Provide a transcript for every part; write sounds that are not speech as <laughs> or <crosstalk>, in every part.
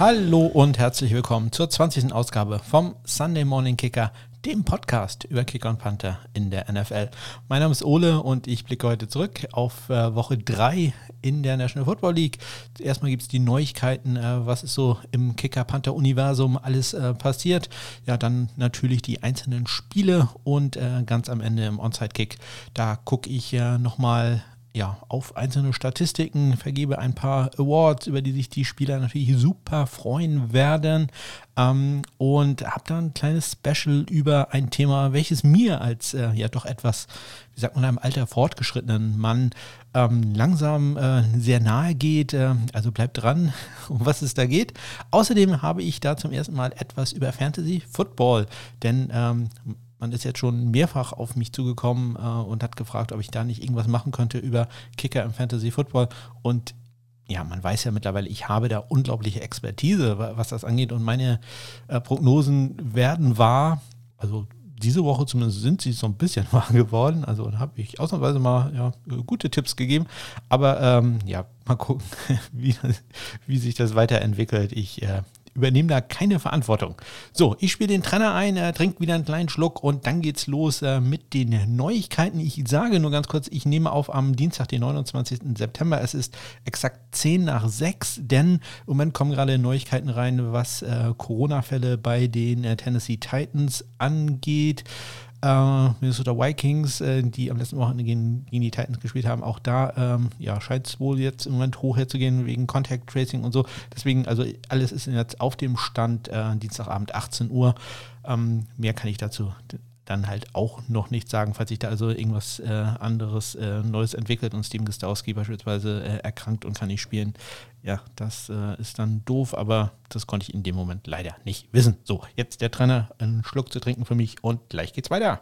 Hallo und herzlich willkommen zur 20. Ausgabe vom Sunday Morning Kicker, dem Podcast über Kicker und Panther in der NFL. Mein Name ist Ole und ich blicke heute zurück auf äh, Woche 3 in der National Football League. Erstmal gibt es die Neuigkeiten, äh, was ist so im Kicker-Panther-Universum alles äh, passiert. Ja, dann natürlich die einzelnen Spiele und äh, ganz am Ende im Onside-Kick, da gucke ich ja nochmal ja, auf einzelne Statistiken, vergebe ein paar Awards, über die sich die Spieler natürlich super freuen werden. Ähm, und habe dann ein kleines Special über ein Thema, welches mir als äh, ja doch etwas, wie sagt man, einem Alter fortgeschrittenen Mann ähm, langsam äh, sehr nahe geht. Äh, also bleibt dran, <laughs> um was es da geht. Außerdem habe ich da zum ersten Mal etwas über Fantasy Football, denn ähm, man ist jetzt schon mehrfach auf mich zugekommen äh, und hat gefragt, ob ich da nicht irgendwas machen könnte über Kicker im Fantasy Football. Und ja, man weiß ja mittlerweile, ich habe da unglaubliche Expertise, was das angeht. Und meine äh, Prognosen werden wahr. Also diese Woche zumindest sind sie so ein bisschen <laughs> wahr geworden. Also da habe ich ausnahmsweise mal ja, gute Tipps gegeben. Aber ähm, ja, mal gucken, <laughs> wie, wie sich das weiterentwickelt. Ich äh, übernehme da keine Verantwortung. So, ich spiele den Trainer ein, er trinkt wieder einen kleinen Schluck und dann geht's los äh, mit den Neuigkeiten. Ich sage nur ganz kurz, ich nehme auf am Dienstag, den 29. September. Es ist exakt 10 nach 6, denn im Moment kommen gerade Neuigkeiten rein, was äh, Corona-Fälle bei den äh, Tennessee Titans angeht äh, Minnesota Vikings, äh, die am letzten Wochenende gegen, gegen, die Titans gespielt haben, auch da ähm, ja, scheint es wohl jetzt im Moment hoch herzugehen wegen Contact Tracing und so. Deswegen, also alles ist jetzt auf dem Stand äh, Dienstagabend 18 Uhr. Ähm, mehr kann ich dazu dann halt auch noch nicht sagen, falls sich da also irgendwas äh, anderes äh, Neues entwickelt und Steven Gostowski beispielsweise äh, erkrankt und kann nicht spielen. Ja, das äh, ist dann doof, aber das konnte ich in dem Moment leider nicht wissen. So, jetzt der Trainer, einen Schluck zu trinken für mich und gleich geht's weiter.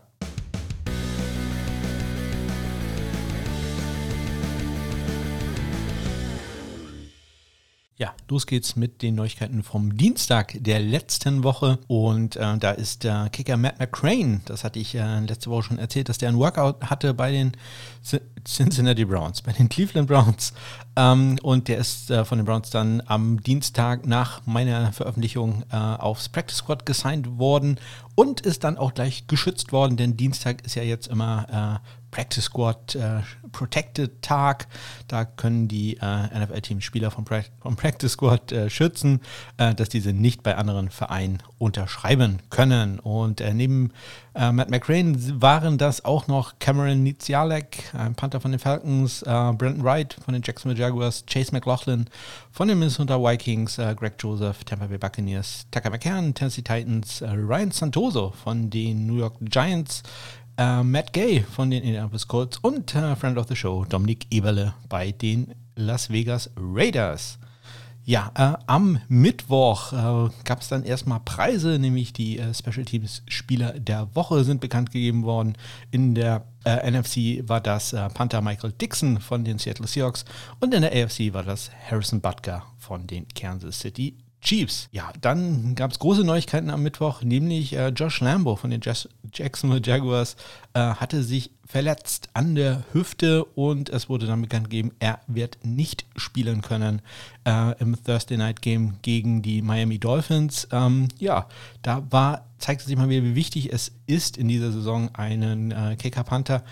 Ja, los geht's mit den Neuigkeiten vom Dienstag der letzten Woche. Und äh, da ist der Kicker Matt McCrane, das hatte ich äh, letzte Woche schon erzählt, dass der ein Workout hatte bei den Cincinnati Browns, bei den Cleveland Browns. Ähm, und der ist äh, von den Browns dann am Dienstag nach meiner Veröffentlichung äh, aufs Practice Squad gesigned worden und ist dann auch gleich geschützt worden, denn Dienstag ist ja jetzt immer äh, Practice Squad äh, Protected Tag. Da können die äh, NFL-Teams Spieler vom, pra vom, Practice Squad äh, schützen, äh, dass diese nicht bei anderen Vereinen unterschreiben können. Und äh, neben äh, Matt McRae waren das auch noch Cameron Nizialek, ein Panther von den Falcons, Brandon Wright von den Jacksonville Jaguars, Chase McLaughlin von den Minnesota Vikings, Greg Joseph, Tampa Bay Buccaneers, Tucker McCann, Tennessee Titans, Ryan Santoso von den New York Giants, äh, Matt Gay von den Indianapolis Colts und äh, Friend of the Show Dominik Eberle bei den Las Vegas Raiders. Ja, äh, am Mittwoch äh, gab es dann erstmal Preise, nämlich die äh, Special Teams Spieler der Woche sind bekannt gegeben worden. In der äh, NFC war das äh, Panther Michael Dixon von den Seattle Seahawks und in der AFC war das Harrison Butker von den Kansas City Chiefs. Ja, dann gab es große Neuigkeiten am Mittwoch, nämlich äh, Josh Lambo von den Jas Jacksonville Jaguars äh, hatte sich verletzt an der Hüfte und es wurde dann bekannt gegeben, er wird nicht spielen können äh, im Thursday Night Game gegen die Miami Dolphins. Ähm, ja, da war, zeigte sich mal wieder, wie wichtig es ist, in dieser Saison einen äh, Kicker Panther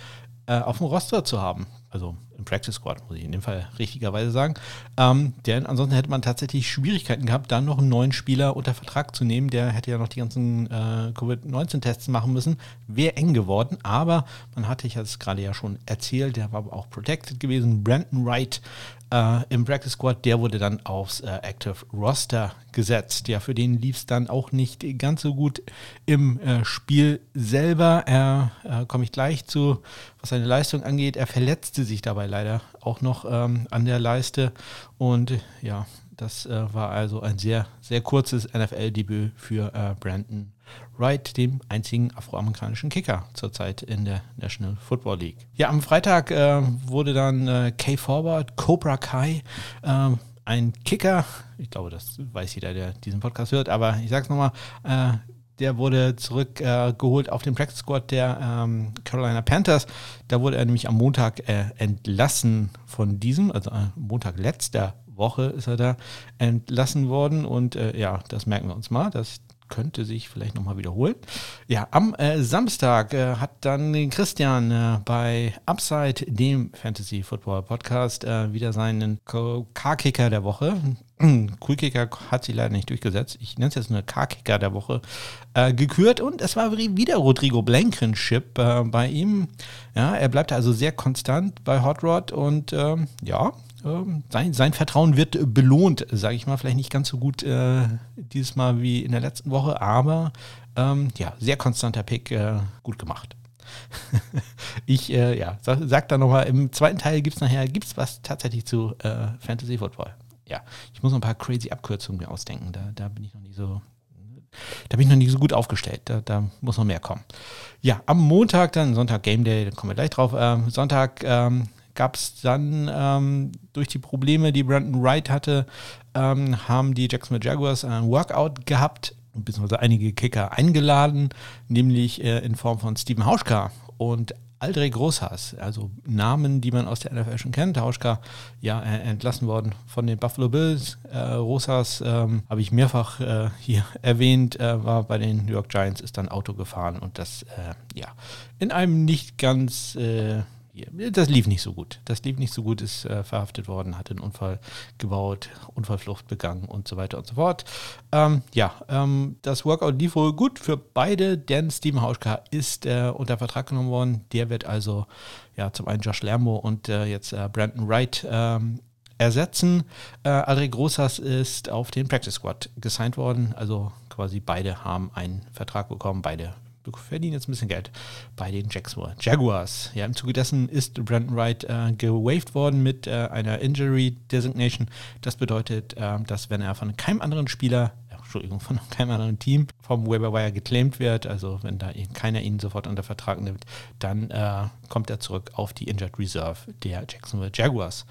äh, auf dem Roster zu haben. Also im Practice Squad, muss ich in dem Fall richtigerweise sagen. Ähm, denn ansonsten hätte man tatsächlich Schwierigkeiten gehabt, dann noch einen neuen Spieler unter Vertrag zu nehmen. Der hätte ja noch die ganzen äh, Covid-19-Tests machen müssen. Wäre eng geworden, aber man hatte, ich hatte es gerade ja schon erzählt, der war auch protected gewesen. Brandon Wright äh, im Practice Squad, der wurde dann aufs äh, Active Roster gesetzt. Ja, für den lief es dann auch nicht ganz so gut im äh, Spiel selber. Er äh, komme ich gleich zu, was seine Leistung angeht. Er verletzte sich dabei leider auch noch ähm, an der Leiste und ja, das äh, war also ein sehr, sehr kurzes NFL-Debüt für äh, Brandon Wright, dem einzigen afroamerikanischen Kicker zurzeit in der National Football League. Ja, am Freitag äh, wurde dann äh, K-Forward, Cobra Kai, äh, ein Kicker, ich glaube, das weiß jeder, der diesen Podcast hört, aber ich sag's nochmal, äh, der wurde zurückgeholt äh, auf den Practice Squad der ähm, Carolina Panthers. Da wurde er nämlich am Montag äh, entlassen von diesem, also am Montag letzter Woche ist er da entlassen worden und äh, ja, das merken wir uns mal. Das könnte sich vielleicht nochmal wiederholen. Ja, am äh, Samstag äh, hat dann Christian äh, bei Upside, dem Fantasy Football Podcast, äh, wieder seinen K-Kicker der Woche. <clears throat> Cool-Kicker hat sich leider nicht durchgesetzt. Ich nenne es jetzt nur K-Kicker der Woche äh, gekürt und es war wieder Rodrigo Blankenship äh, bei ihm. Ja, er bleibt also sehr konstant bei Hot Rod und ähm, ja, sein, sein Vertrauen wird belohnt, sage ich mal. Vielleicht nicht ganz so gut äh, dieses Mal wie in der letzten Woche, aber ähm, ja, sehr konstanter Pick, äh, gut gemacht. <laughs> ich äh, ja, sag, sag da nochmal, im zweiten Teil gibt es nachher gibt's was tatsächlich zu äh, Fantasy Football. Ja, ich muss noch ein paar crazy Abkürzungen mir ausdenken. Da, da bin ich noch nicht so da bin ich noch nicht so gut aufgestellt. Da, da, muss noch mehr kommen. Ja, am Montag dann, Sonntag Game Day, da kommen wir gleich drauf. Ähm, Sonntag ähm, gab es dann ähm, durch die Probleme, die Brandon Wright hatte, ähm, haben die Jacksonville Jaguars ein Workout gehabt, beziehungsweise einige Kicker eingeladen, nämlich äh, in Form von Steven Hauschka und Aldrey Großhaas, also Namen, die man aus der NFL schon kennt. Hauschka, ja, äh, entlassen worden von den Buffalo Bills. Äh, Rosas ähm, habe ich mehrfach äh, hier <laughs> erwähnt, äh, war bei den New York Giants, ist dann Auto gefahren und das, äh, ja, in einem nicht ganz das lief nicht so gut. Das lief nicht so gut, ist äh, verhaftet worden, hat einen Unfall gebaut, Unfallflucht begangen und so weiter und so fort. Ähm, ja, ähm, das Workout lief wohl gut für beide, denn Steven Hauschka ist äh, unter Vertrag genommen worden. Der wird also ja zum einen Josh Lermo und äh, jetzt äh, Brandon Wright ähm, ersetzen. Äh, Adre Großas ist auf den Practice Squad gesigned worden. Also quasi beide haben einen Vertrag bekommen, beide verdienen jetzt ein bisschen Geld bei den Jaguars. Ja, im Zuge dessen ist Brandon Wright äh, gewaved worden mit äh, einer Injury Designation. Das bedeutet, äh, dass wenn er von keinem anderen Spieler Entschuldigung, von <laughs> keinem anderen Team vom Waiver geclaimed wird, also wenn da keiner ihn sofort unter Vertrag nimmt, dann äh, kommt er zurück auf die Injured Reserve der Jacksonville Jaguars.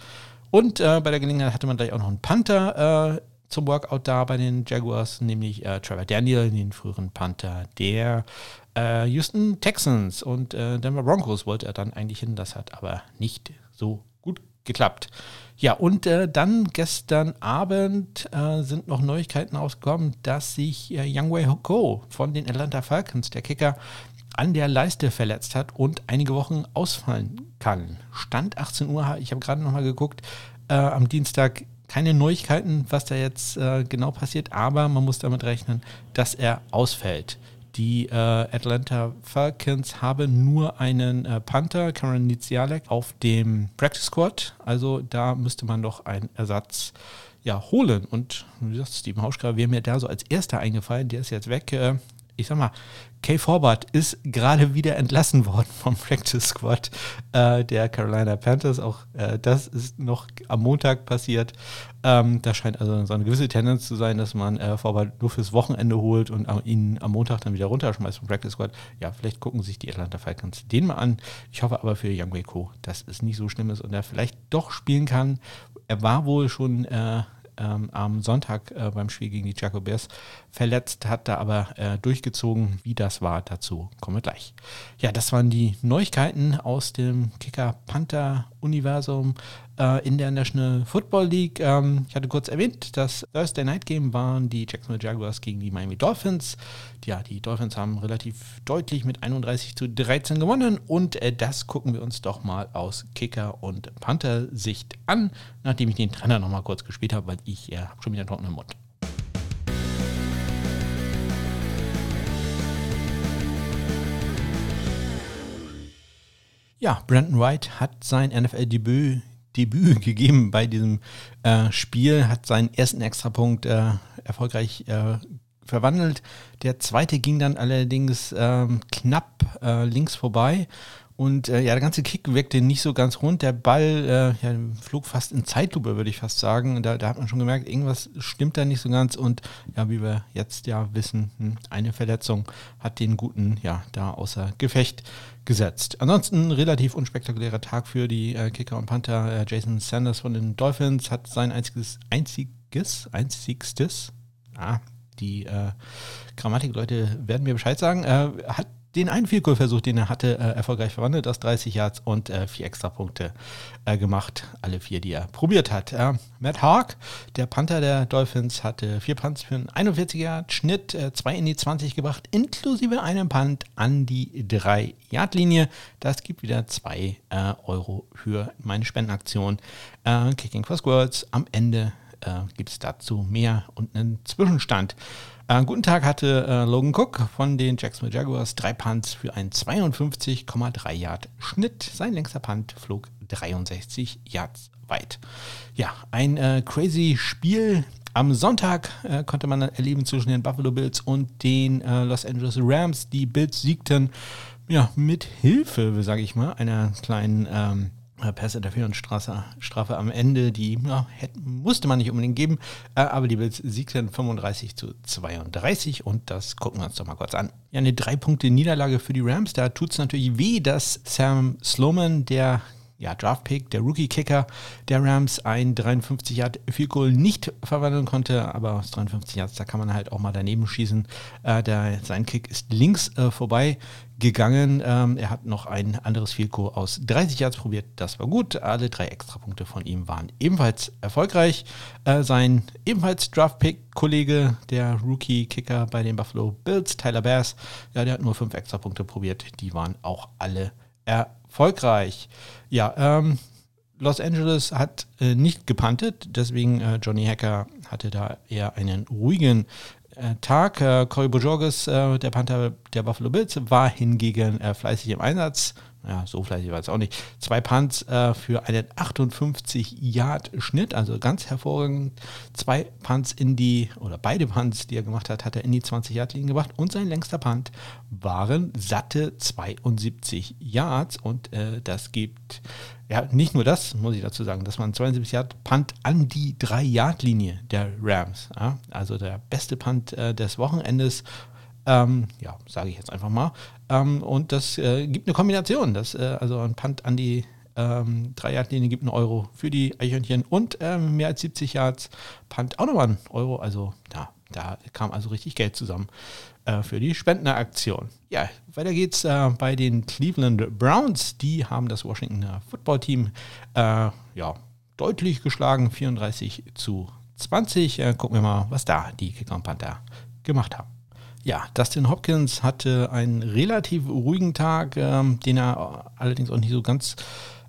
Und äh, bei der Gelegenheit hatte man gleich auch noch einen Panther äh, zum Workout da bei den Jaguars, nämlich äh, Trevor Daniel, den früheren Panther der äh, Houston Texans und äh, Denver Broncos wollte er dann eigentlich hin. Das hat aber nicht so gut geklappt. Ja, und äh, dann gestern Abend äh, sind noch Neuigkeiten ausgekommen, dass sich äh, Youngway Hoko von den Atlanta Falcons, der Kicker, an der Leiste verletzt hat und einige Wochen ausfallen kann. Stand 18 Uhr, ich habe gerade nochmal geguckt, äh, am Dienstag keine Neuigkeiten, was da jetzt äh, genau passiert, aber man muss damit rechnen, dass er ausfällt. Die äh, Atlanta Falcons haben nur einen äh, Panther, Cameron Nizialek, auf dem Practice Squad. Also da müsste man doch einen Ersatz ja, holen. Und wie gesagt, Steven Hauschka wäre mir da so als erster eingefallen. Der ist jetzt weg. Äh, ich sag mal, Kay Forbart ist gerade wieder entlassen worden <laughs> vom Practice Squad äh, der Carolina Panthers. Auch äh, das ist noch am Montag passiert. Ähm, da scheint also so eine gewisse Tendenz zu sein, dass man äh, Forbart nur fürs Wochenende holt und ihn am Montag dann wieder runterschmeißt vom Practice Squad. Ja, vielleicht gucken sich die Atlanta Falcons den mal an. Ich hoffe aber für Young Ko, dass es nicht so schlimm ist und er vielleicht doch spielen kann. Er war wohl schon äh, ähm, am Sonntag äh, beim Spiel gegen die Chaco Bears verletzt, hat da aber äh, durchgezogen. Wie das war, dazu kommen wir gleich. Ja, das waren die Neuigkeiten aus dem Kicker-Panther-Universum äh, in der National Football League. Ähm, ich hatte kurz erwähnt, das Thursday Night Game waren die Jacksonville Jaguars gegen die Miami Dolphins. Ja, die Dolphins haben relativ deutlich mit 31 zu 13 gewonnen und äh, das gucken wir uns doch mal aus Kicker- und Panther-Sicht an, nachdem ich den Trainer nochmal kurz gespielt habe, weil ich äh, habe schon wieder einen trockenen Mund. Ja, Brandon White hat sein NFL-Debüt Debüt <laughs> gegeben bei diesem äh, Spiel, hat seinen ersten Extrapunkt äh, erfolgreich äh, verwandelt. Der zweite ging dann allerdings ähm, knapp äh, links vorbei. Und äh, ja, der ganze Kick wirkte nicht so ganz rund. Der Ball äh, ja, flog fast in Zeitlupe, würde ich fast sagen. Da, da, hat man schon gemerkt, irgendwas stimmt da nicht so ganz. Und ja, wie wir jetzt ja wissen, hm, eine Verletzung hat den Guten ja da außer Gefecht gesetzt. Ansonsten relativ unspektakulärer Tag für die äh, Kicker und Panther. Äh, Jason Sanders von den Dolphins hat sein einziges, einziges, einzigstes, ah, die äh, Grammatikleute werden mir Bescheid sagen, äh, hat den einen Vielkohlversuch, den er hatte, äh, erfolgreich verwandelt aus 30 Yards und äh, vier Extrapunkte äh, gemacht. Alle vier, die er probiert hat. Äh, Matt Hawk, der Panther der Dolphins, hatte vier Punts für einen 41 Yard Schnitt, äh, zwei in die 20 gebracht, inklusive einem Punt an die 3 Yard Linie. Das gibt wieder 2 äh, Euro für meine Spendenaktion. Kicking for Squirts. Am Ende gibt es dazu mehr und einen Zwischenstand. Äh, guten Tag hatte äh, Logan Cook von den Jacksonville Jaguars drei Punts für einen 52,3 Yard Schnitt. Sein längster Punt flog 63 Yards weit. Ja, ein äh, crazy Spiel. Am Sonntag äh, konnte man erleben zwischen den Buffalo Bills und den äh, Los Angeles Rams. Die Bills siegten ja, mit Hilfe, sage ich mal, einer kleinen ähm, äh, Pass-Interference-Strafe Strafe am Ende, die ja, hätte, musste man nicht unbedingt geben, äh, aber die Bills siegten 35 zu 32 und das gucken wir uns doch mal kurz an. Ja, eine drei Punkte Niederlage für die Rams, da tut es natürlich weh, dass Sam Sloman, der ja, Draftpick, der Rookie-Kicker der Rams, ein 53 Yard Field Goal nicht verwandeln konnte, aber aus 53 Yards, da kann man halt auch mal daneben schießen. Äh, der, sein Kick ist links äh, vorbei gegangen. Ähm, er hat noch ein anderes Field Goal aus 30 Yards probiert, das war gut. Alle drei Extrapunkte von ihm waren ebenfalls erfolgreich. Äh, sein ebenfalls Draftpick-Kollege, der Rookie-Kicker bei den Buffalo Bills, Tyler Bass, ja, der hat nur fünf Extrapunkte probiert, die waren auch alle erfolgreich erfolgreich. Ja, ähm, Los Angeles hat äh, nicht gepantet, deswegen äh, Johnny Hacker hatte da eher einen ruhigen äh, Tag. Äh, Corey Bojorges, äh, der Panther der Buffalo Bills, war hingegen äh, fleißig im Einsatz ja, so fleißig war es auch nicht. Zwei Punts äh, für einen 58-Yard-Schnitt, also ganz hervorragend. Zwei Punts in die, oder beide Punts, die er gemacht hat, hat er in die 20-Yard-Linie gebracht. Und sein längster Punt waren satte 72 Yards. Und äh, das gibt, ja, nicht nur das, muss ich dazu sagen, das war ein 72 Yard Punt an die 3-Yard-Linie der Rams. Ja? Also der beste Punt äh, des Wochenendes. Ähm, ja, sage ich jetzt einfach mal. Ähm, und das äh, gibt eine Kombination. Das, äh, also ein Punt an die ähm, 3-Yard-Linie gibt einen Euro für die Eichhörnchen und ähm, mehr als 70 Yards Punt auch nochmal einen Euro. Also ja, da kam also richtig Geld zusammen äh, für die Spenderaktion. Ja, weiter geht's äh, bei den Cleveland Browns. Die haben das Washington Football Team äh, ja, deutlich geschlagen, 34 zu 20. Äh, gucken wir mal, was da die Kicker und Panther gemacht haben. Ja, Dustin Hopkins hatte einen relativ ruhigen Tag, ähm, den er allerdings auch nicht so ganz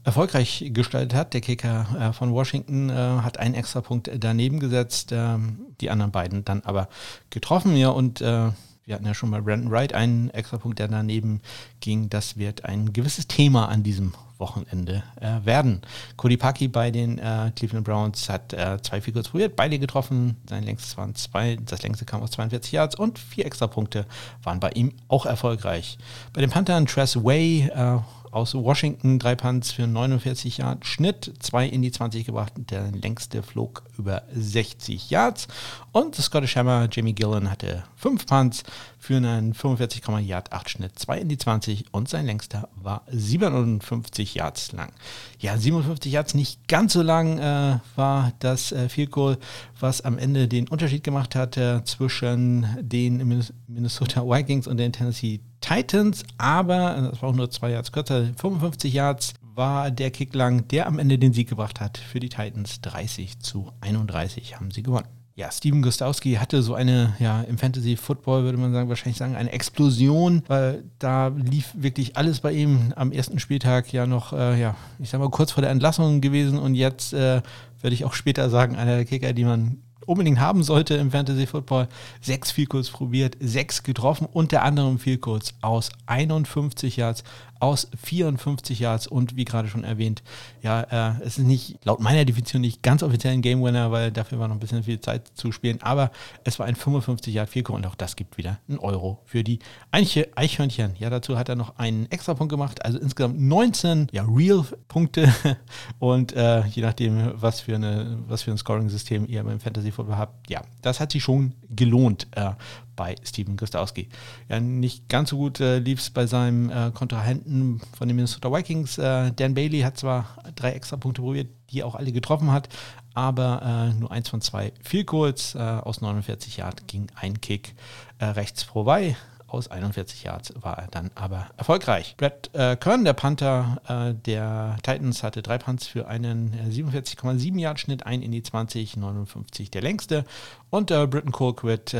erfolgreich gestaltet hat. Der Kicker äh, von Washington äh, hat einen extra Punkt daneben gesetzt, ähm, die anderen beiden dann aber getroffen. Ja, und äh, wir hatten ja schon mal Brandon Wright einen extra Punkt, der daneben ging. Das wird ein gewisses Thema an diesem Wochenende äh, werden. Cody Paki bei den äh, Cleveland Browns hat äh, zwei Figures probiert, beide getroffen. Sein längstes waren zwei, das längste kam aus 42 Yards und vier extra Punkte waren bei ihm auch erfolgreich. Bei den Panthern Tress Way äh, aus Washington, drei Punts für 49 Yard Schnitt, zwei in die 20 gebracht, der längste flog über 60 Yards. Und Scottish Hammer, Jamie Gillen hatte fünf Punts für einen 45, Yard 8 Schnitt, zwei in die 20 und sein längster war 57 Yards lang. Ja, 57 Yards nicht ganz so lang äh, war das äh, Field Goal, was am Ende den Unterschied gemacht hatte zwischen den Minnesota Vikings und den Tennessee Titans, aber das war auch nur zwei Yards kürzer, 55 Yards war der Kick lang, der am Ende den Sieg gebracht hat für die Titans. 30 zu 31 haben sie gewonnen. Ja, Steven Gostowski hatte so eine, ja, im Fantasy Football würde man sagen, wahrscheinlich sagen, eine Explosion, weil da lief wirklich alles bei ihm am ersten Spieltag ja noch, äh, ja, ich sag mal, kurz vor der Entlassung gewesen und jetzt äh, werde ich auch später sagen, einer der Kicker, die man unbedingt haben sollte im Fantasy Football. Sechs Vielkurs probiert, sechs getroffen, unter anderem Vielkurs aus 51 Yards, aus 54 Yards und wie gerade schon erwähnt, ja, äh, es ist nicht laut meiner Definition nicht ganz offiziell ein Game Winner, weil dafür war noch ein bisschen viel Zeit zu spielen, aber es war ein 55 Yard Vielkur und auch das gibt wieder einen Euro für die Eichhörnchen. Ja, dazu hat er noch einen extra Punkt gemacht, also insgesamt 19 ja, Real-Punkte <laughs> und äh, je nachdem, was für, eine, was für ein Scoring-System ihr beim Fantasy Football habt, ja, das hat sich schon gelohnt äh, bei Steven Gostowski. Ja, nicht ganz so gut äh, lief es bei seinem äh, Kontrahenten von den Minnesota Vikings. Äh, Dan Bailey hat zwar drei extra Punkte probiert, die auch alle getroffen hat, aber äh, nur eins von zwei Field Goals äh, aus 49 Yard ging ein Kick äh, rechts vorbei. aus 41 Yards war er dann aber erfolgreich. Äh, Kern, der Panther der Titans, hatte drei Punts für einen 47,7 Yard Schnitt, ein in die 20, 59 der längste. Und äh, Britton Colquitt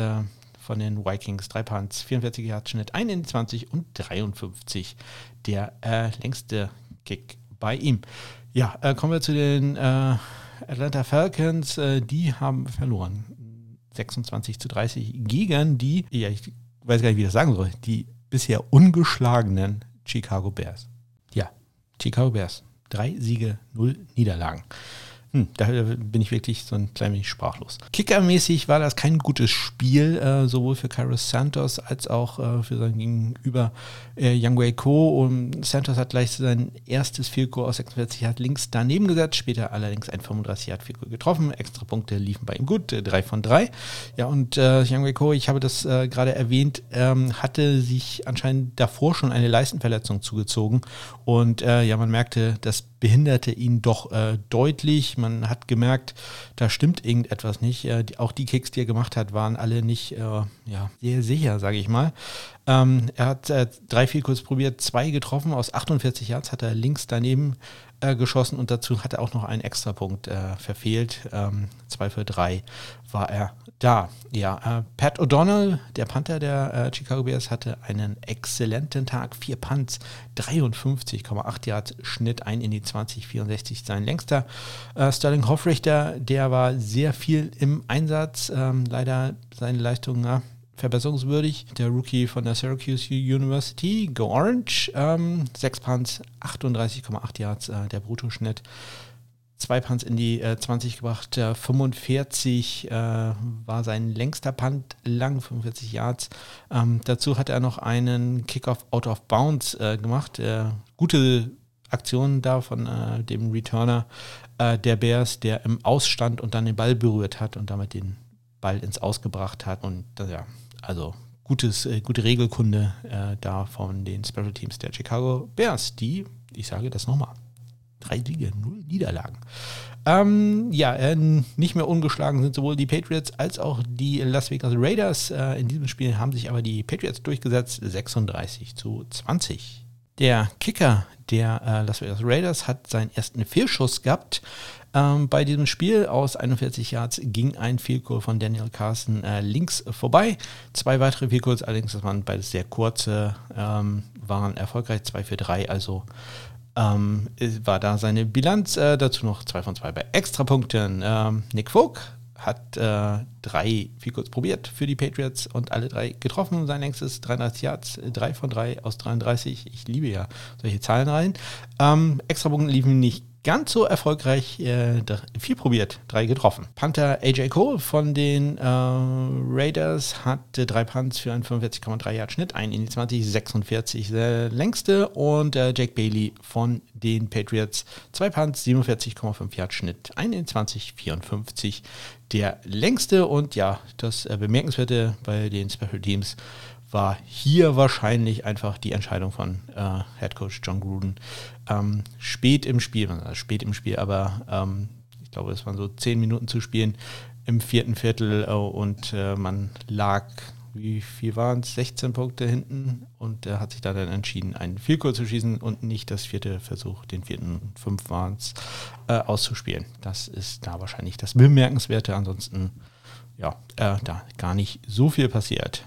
von den Vikings, drei Punts, 44 Yard Schnitt, ein in die 20 und 53 der äh, längste Kick bei ihm. Ja, äh, kommen wir zu den äh, Atlanta Falcons. Äh, die haben verloren. 26 zu 30 gegen die, ja, ich weiß gar nicht, wie ich das sagen soll, die bisher ungeschlagenen Chicago Bears. Ja, Chicago Bears. Drei Siege, null Niederlagen. Hm, da bin ich wirklich so ein klein wenig sprachlos. Kickermäßig war das kein gutes Spiel, äh, sowohl für Kairos Santos als auch äh, für sein Gegenüber äh, Yang Wei Ko. Und Santos hat gleich sein erstes Goal aus 46 Yard links daneben gesetzt, später allerdings ein 35 Yard Goal getroffen. Extra Punkte liefen bei ihm gut, äh, drei von drei. Ja, und äh, Yang Wei Ko, ich habe das äh, gerade erwähnt, ähm, hatte sich anscheinend davor schon eine Leistenverletzung zugezogen. Und äh, ja, man merkte, das behinderte ihn doch äh, deutlich. Man hat gemerkt, da stimmt irgendetwas nicht. Äh, die, auch die Kicks, die er gemacht hat, waren alle nicht äh, ja, sehr sicher, sage ich mal. Ähm, er hat äh, drei, kurz probiert, zwei getroffen. Aus 48 Yards hat er links daneben äh, geschossen und dazu hat er auch noch einen Extrapunkt äh, verfehlt. Ähm, zwei für drei war er da. Ja, äh, Pat O'Donnell, der Panther der äh, Chicago Bears, hatte einen exzellenten Tag. Vier Punts, 53,8 Yards Schnitt, ein in die 20, 64 sein längster. Äh, Sterling Hoffrichter, der war sehr viel im Einsatz. Ähm, leider seine Leistung, na, verbesserungswürdig. Der Rookie von der Syracuse University, Go Orange, ähm, 6 Punts, 38,8 Yards, äh, der Bruttoschnitt. Zwei Punts in die äh, 20 gebracht, äh, 45 war sein längster Punt lang, 45 Yards. Ähm, dazu hat er noch einen Kickoff out of bounds äh, gemacht. Äh, gute Aktion da von äh, dem Returner der Bears, der im Ausstand und dann den Ball berührt hat und damit den Ball ins Ausgebracht hat. Und ja, also gutes, äh, gute Regelkunde äh, da von den Special Teams der Chicago Bears, die, ich sage das nochmal, drei Siege, null Niederlagen. Ähm, ja, äh, nicht mehr ungeschlagen sind sowohl die Patriots als auch die Las Vegas Raiders. Äh, in diesem Spiel haben sich aber die Patriots durchgesetzt, 36 zu 20. Der Kicker der äh, Las Vegas Raiders hat seinen ersten Fehlschuss gehabt. Ähm, bei diesem Spiel aus 41 Yards ging ein Vielkurs von Daniel Carson äh, links vorbei. Zwei weitere Vielkurs, allerdings das waren beides sehr kurze, ähm, waren erfolgreich, 2 für 3, also ähm, war da seine Bilanz. Äh, dazu noch 2 von 2 bei Extrapunkten. Ähm, Nick Folk hat äh, drei Vielkurs probiert für die Patriots und alle drei getroffen. Sein längstes 33 Yards, 3 von 3 aus 33. Ich liebe ja solche Zahlen rein. Ähm, Extrapunkte liefen nicht ganz so erfolgreich, äh, viel probiert, drei getroffen. Panther AJ Cole von den äh, Raiders hatte drei Punts für einen 45,3 Yard Schnitt, ein in die 20, 46 der längste und äh, Jake Bailey von den Patriots zwei Punts, 47,5 Yard Schnitt, ein in die 20, 54 der längste und ja, das äh, bemerkenswerte bei den Special Teams war hier wahrscheinlich einfach die Entscheidung von äh, Head Coach John Gruden. Ähm, spät im Spiel, also spät im Spiel, aber ähm, ich glaube, es waren so zehn Minuten zu spielen im vierten Viertel äh, und äh, man lag, wie viel waren es, 16 Punkte hinten und er hat sich da dann entschieden, einen Vielkur zu schießen und nicht das vierte Versuch, den vierten, fünf waren es, äh, auszuspielen. Das ist da wahrscheinlich das Bemerkenswerte. Ansonsten, ja, äh, da gar nicht so viel passiert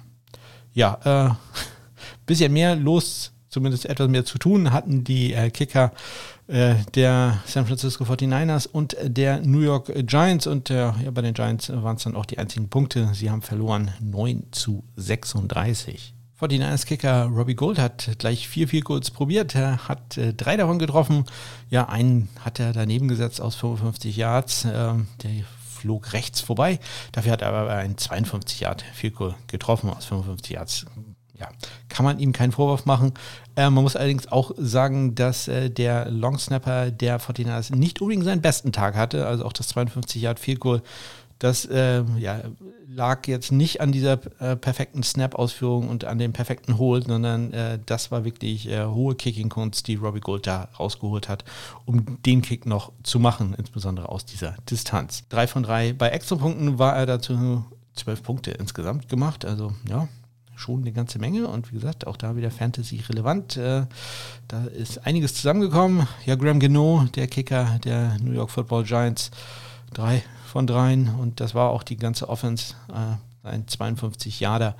ja, äh, <laughs> bisschen mehr los, zumindest etwas mehr zu tun hatten die äh, Kicker äh, der San Francisco 49ers und der New York Giants. Und äh, ja, bei den Giants waren es dann auch die einzigen Punkte. Sie haben verloren 9 zu 36. 49ers Kicker Robbie Gold hat gleich vier vier Goals probiert. Er hat äh, drei davon getroffen. Ja, einen hat er daneben gesetzt aus 55 Yards. Ähm, der flog rechts vorbei. Dafür hat er aber ein 52 Yard Field getroffen aus 55 Yards. Ja, kann man ihm keinen Vorwurf machen. Äh, man muss allerdings auch sagen, dass äh, der Long Snapper der 49ers nicht unbedingt seinen besten Tag hatte. Also auch das 52 Yard Field das äh, ja, lag jetzt nicht an dieser äh, perfekten Snap-Ausführung und an dem perfekten Hold, sondern äh, das war wirklich äh, hohe Kicking-Kunst, die Robbie Gold da rausgeholt hat, um den Kick noch zu machen, insbesondere aus dieser Distanz. Drei von drei bei Extrapunkten war er dazu zwölf Punkte insgesamt gemacht, also ja, schon eine ganze Menge und wie gesagt, auch da wieder Fantasy relevant. Äh, da ist einiges zusammengekommen. Ja, Graham Geno, der Kicker der New York Football Giants, drei von dreien und das war auch die ganze Offense, äh, ein 52 Jahre,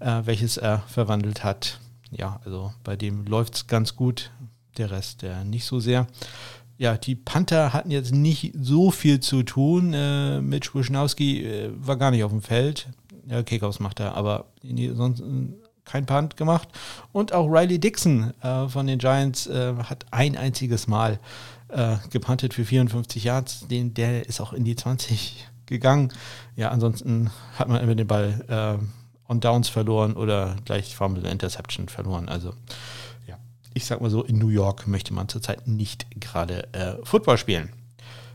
äh, welches er verwandelt hat. Ja, also bei dem läuft es ganz gut, der Rest äh, nicht so sehr. Ja, die Panther hatten jetzt nicht so viel zu tun. Äh, Mitch Wischnowski äh, war gar nicht auf dem Feld. Ja, Kickoffs macht er, aber sonst äh, kein Punt gemacht. Und auch Riley Dixon äh, von den Giants äh, hat ein einziges Mal äh, gepuntet für 54 Yards. Den, der ist auch in die 20 gegangen. Ja, ansonsten hat man immer den Ball äh, on Downs verloren oder gleich Fumble Interception verloren. Also ja, ich sag mal so, in New York möchte man zurzeit nicht gerade äh, Football spielen.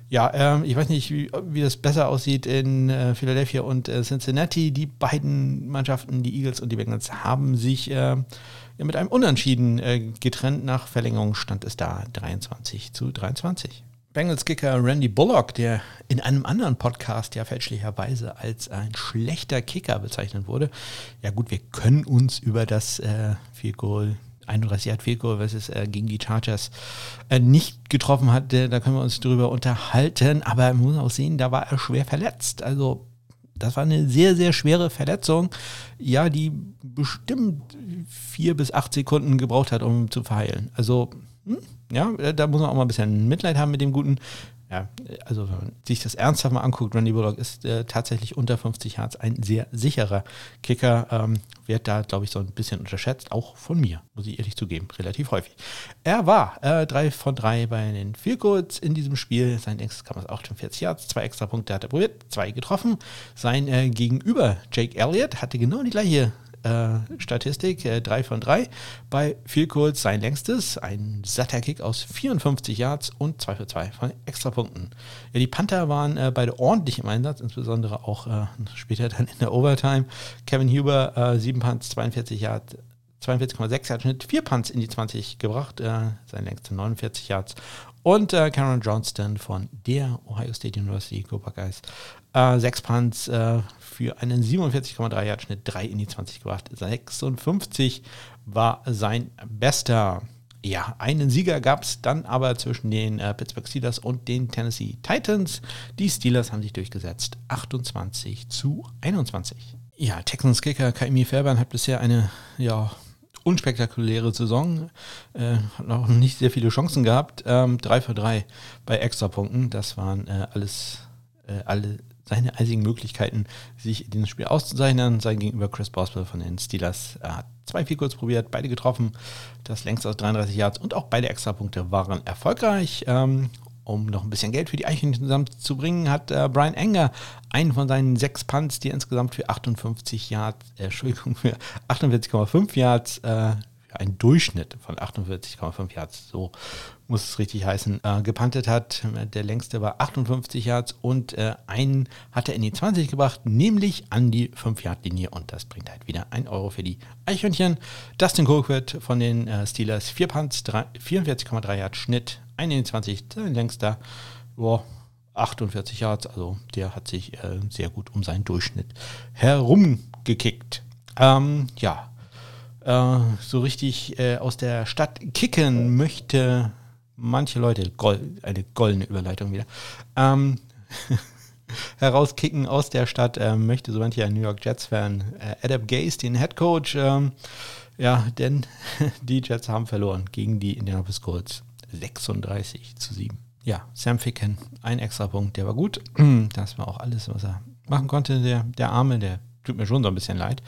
Ja, ähm, ich weiß nicht, wie, wie, das besser aussieht in äh, Philadelphia und äh, Cincinnati. Die beiden Mannschaften, die Eagles und die Bengals, haben sich äh, mit einem Unentschieden äh, getrennt. Nach Verlängerung stand es da 23 zu 23. Bengals Kicker Randy Bullock, der in einem anderen Podcast ja fälschlicherweise als ein schlechter Kicker bezeichnet wurde. Ja gut, wir können uns über das äh, Field Goal 31 Yard Field Goal, was es äh, gegen die Chargers äh, nicht getroffen hat, da können wir uns drüber unterhalten. Aber man muss auch sehen, da war er schwer verletzt. Also das war eine sehr, sehr schwere Verletzung, ja, die bestimmt vier bis acht Sekunden gebraucht hat, um zu verheilen. Also, hm, ja, da muss man auch mal ein bisschen Mitleid haben mit dem Guten ja, also wenn man sich das ernsthaft mal anguckt, Randy Bullock ist äh, tatsächlich unter 50 Yards ein sehr sicherer Kicker. Ähm, wird da, glaube ich, so ein bisschen unterschätzt, auch von mir, muss ich ehrlich zugeben, relativ häufig. Er war äh, drei von drei bei den Field Goals in diesem Spiel. Sein längstes kam aus 48 Yards, zwei extra Punkte hat er probiert, zwei getroffen. Sein äh, Gegenüber, Jake Elliott, hatte genau die gleiche Statistik, äh, 3 von 3. Bei Field Goals sein längstes, ein satter Kick aus 54 Yards und 2 für 2 von Extrapunkten. Ja, die Panther waren äh, beide ordentlich im Einsatz, insbesondere auch äh, später dann in der Overtime. Kevin Huber, äh, 7 Punts, 42 Yards, 42,6 Yards Schnitt, 4 Punts in die 20 gebracht, äh, sein längster 49 Yards. Und äh, Cameron Johnston von der Ohio State University, Go Buckeyes, äh, 6 Punts äh, für einen 47,3 Yard Schnitt, 3 in die 20 gebracht. 56 war sein bester. Ja, einen Sieger gab es dann aber zwischen den äh, Pittsburgh Steelers und den Tennessee Titans. Die Steelers haben sich durchgesetzt. 28 zu 21. Ja, Texans Kicker Kaimi Fairbairn hat bisher eine ja, unspektakuläre Saison. Äh, hat noch nicht sehr viele Chancen gehabt. Ähm, 3 für 3 bei Extrapunkten. Das waren äh, alles äh, alle seine einzigen Möglichkeiten, sich in diesem Spiel auszuzeichnen. Sein gegenüber Chris Boswell von den Steelers er hat zwei viel kurz probiert, beide getroffen, das längst aus 33 Yards und auch beide Extrapunkte waren erfolgreich. Ähm, um noch ein bisschen Geld für die Eichhörnchen zusammenzubringen, hat äh, Brian Enger einen von seinen sechs Punts, die insgesamt für 58 Yards, äh, Entschuldigung, für 48,5 Yards äh, ein Durchschnitt von 48,5 Yards, so muss es richtig heißen, äh, gepantet hat. Der längste war 58 Yards und äh, einen hat er in die 20 gebracht, nämlich an die 5-Yard-Linie und das bringt halt wieder 1 Euro für die Eichhörnchen. Dustin Colquitt von den äh, Steelers, 4 Punts, 44,3 Yards Schnitt, 1 in die 20, sein längster, boah, 48 Yards, also der hat sich äh, sehr gut um seinen Durchschnitt herumgekickt. Ähm, ja, äh, so richtig äh, aus der Stadt kicken möchte manche Leute, Gold, eine goldene Überleitung wieder, ähm, <laughs> herauskicken aus der Stadt, äh, möchte so mancher New York Jets-Fan äh, Adam Gase, den Head Coach, ähm, ja, denn <laughs> die Jets haben verloren gegen die Indianapolis Colts 36 zu 7. Ja, Sam Ficken, ein extra Punkt, der war gut. <clears throat> Das war auch alles, was er machen konnte. Der, der Arme, der tut mir schon so ein bisschen leid.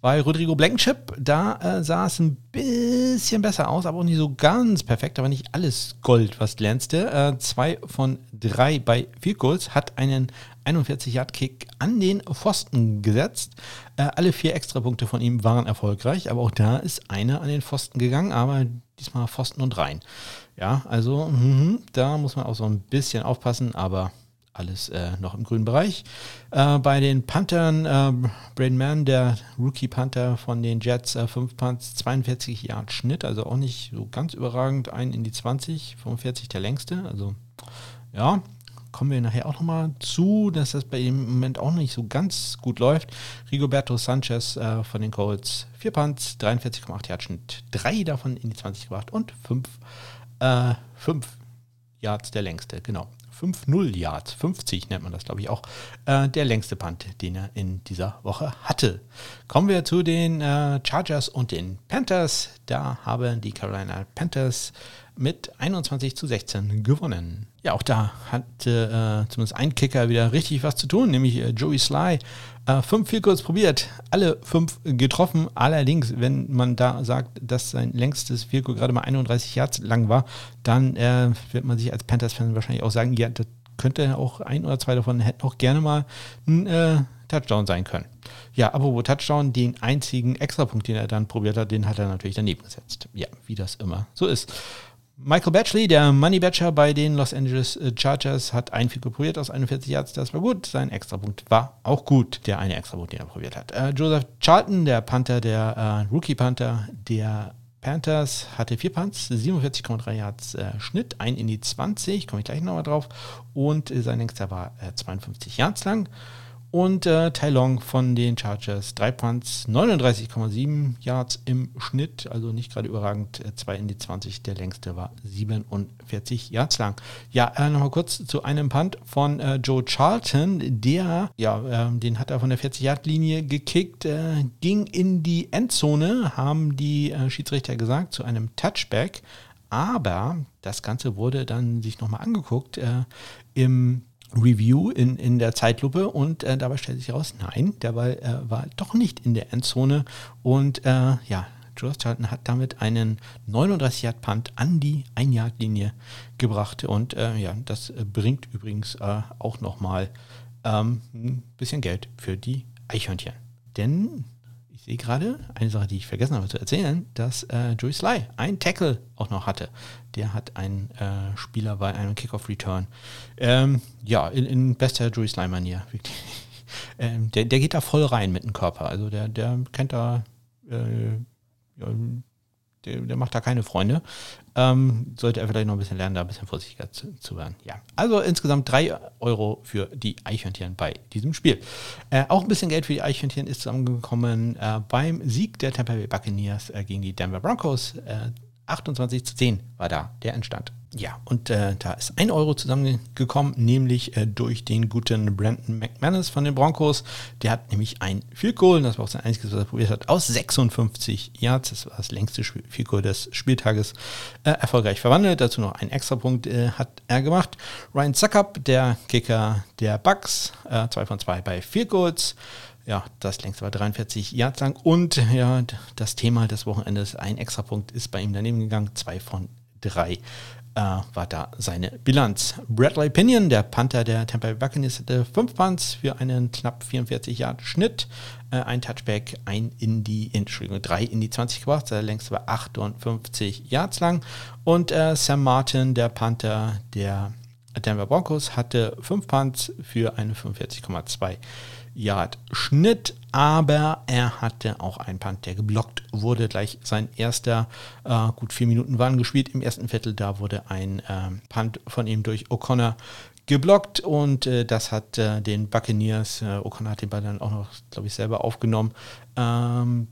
Bei Rodrigo Blankenship, da äh, sah es ein bisschen besser aus, aber auch nicht so ganz perfekt, aber nicht alles Gold, was glänzte. Äh, zwei von drei bei Field Goals hat einen 41-Yard-Kick an den Pfosten gesetzt. Äh, alle vier Extrapunkte von ihm waren erfolgreich, aber auch da ist einer an den Pfosten gegangen, aber diesmal Pfosten und rein. Ja, also mh, da muss man auch so ein bisschen aufpassen, aber alles äh, noch im grünen Bereich. Äh, bei den Panthern, äh, Braden Mann, der Rookie-Panther von den Jets, äh, 5 Punts, 42 Yard Schnitt, also auch nicht so ganz überragend. Ein in die 20, 45 der längste, also ja, kommen wir nachher auch nochmal zu, dass das bei ihm im Moment auch nicht so ganz gut läuft. Rigoberto Sanchez äh, von den Colts, 4 Punts, 43,8 Yards Schnitt, 3 davon in die 20 gebracht und 5 äh, Yards der längste, genau. 5-0 Yards, 50 nennt man das, glaube ich, auch, äh, der längste Punt, den er in dieser Woche hatte. Kommen wir zu den äh, Chargers und den Panthers. Da haben die Carolina Panthers mit 21 zu 16 gewonnen. Ja, auch da hatte äh, zumindest ein Kicker wieder richtig was zu tun, nämlich äh, Joey Sly. Äh, fünf viel kurz probiert, alle fünf getroffen. Allerdings, wenn man da sagt, dass sein längstes Vielkur gerade mal 31 Yards lang war, dann äh, wird man sich als Panthers-Fan wahrscheinlich auch sagen, ja, das könnte auch ein oder zwei davon hätten auch gerne mal ein äh, Touchdown sein können. Ja, apropos Touchdown, den einzigen Extrapunkt, den er dann probiert hat, den hat er natürlich daneben gesetzt. Ja, wie das immer so ist. Michael Batchley, der Money Batcher bei den Los Angeles äh, Chargers, hat ein Field probiert aus 41 Yards. Das war gut. Sein Extrapunkt war auch gut, der eine Extrapunkt, den er probiert hat. Äh, Joseph Charlton, der Panther, der äh, Rookie Panther der Panthers, hatte vier Punts, 47,3 Yards äh, Schnitt, ein in die 20, komme ich gleich nochmal drauf. Und sein längster war 52 äh, Yards lang. Und äh, Tai Long von den Chargers, drei Punts, 39,7 Yards im Schnitt, also nicht gerade überragend, äh, zwei in die 20, der längste war 47 Yards lang. Ja, äh, nochmal kurz zu einem Punt von äh, Joe Charlton, der, ja, äh, den hat er von der 40-Yard-Linie gekickt, äh, ging in die Endzone, haben die äh, Schiedsrichter gesagt, zu einem Touchback, aber das Ganze wurde dann sich nochmal angeguckt im Review in, in der Zeitlupe und äh, dabei stellt sich heraus, nein, der Ball äh, war doch nicht in der Endzone und äh, ja, Joe Charlton hat damit einen 39 Yard Punt an die 1 Yard Linie gebracht und äh, ja, das bringt übrigens äh, auch nochmal ähm, ein bisschen Geld für die Eichhörnchen. Denn ich sehe gerade eine Sache, die ich vergessen habe zu erzählen, dass äh, Joey Sly ein Tackle auch noch hatte. Der hat einen äh, Spieler bei einem Kickoff-Return. Ähm, ja, in, in, bester Joey Sly-Manier. <laughs> ähm, der, der geht da voll rein mit dem Körper. Also der, der kennt da, äh, ja, der, der, macht da keine Freunde. Ähm, sollte er vielleicht noch ein bisschen lernen, da ein bisschen vorsichtiger zu, zu werden. Ja, also insgesamt 3 Euro für die Eichhörnchen bei diesem Spiel. Äh, auch ein bisschen Geld für die Eichhörnchen ist zusammengekommen äh, beim Sieg der Tampa Bay Buccaneers äh, gegen die Denver Broncos. Äh, 28 zu 10 war da der Entstand. Ja, und äh, da ist ein Euro zusammengekommen, nämlich äh, durch den guten Brandon McManus von den Broncos. Der hat nämlich ein Field Goal, das war auch sein einziges, was er probiert hat, aus 56 Yards, das war das längste Field Goal des Spieltages, äh, erfolgreich verwandelt. Dazu noch einen Extrapunkt äh, hat er gemacht. Ryan Zuckup, der Kicker der Bucks, äh, zwei von zwei bei Field Goals ja, das längste war 43 Yards lang. Und ja, das Thema des Wochenendes, ein Extrapunkt ist bei ihm daneben gegangen, zwei von drei äh, war da seine Bilanz. Bradley Pinion, der Panther der Tampa Bay Buccaneers, hatte fünf Punts für einen knapp 44 Yard Schnitt, äh, ein Touchback, ein in die, Entschuldigung, drei in die 20 gebracht, der längste war 58 Yards lang. Und äh, Sam Martin, der Panther der Denver Broncos, hatte fünf Punts für eine 45,2 Yard Schnitt, aber er hatte auch einen Punt, der geblockt wurde. Gleich sein erster, äh, gut vier Minuten waren gespielt im ersten Viertel. Da wurde ein äh, Punt von ihm durch O'Connor geblockt und äh, das hat äh, den Buccaneers, äh, O'Connor hat den Ball dann auch noch, glaube ich, selber aufgenommen. Ähm,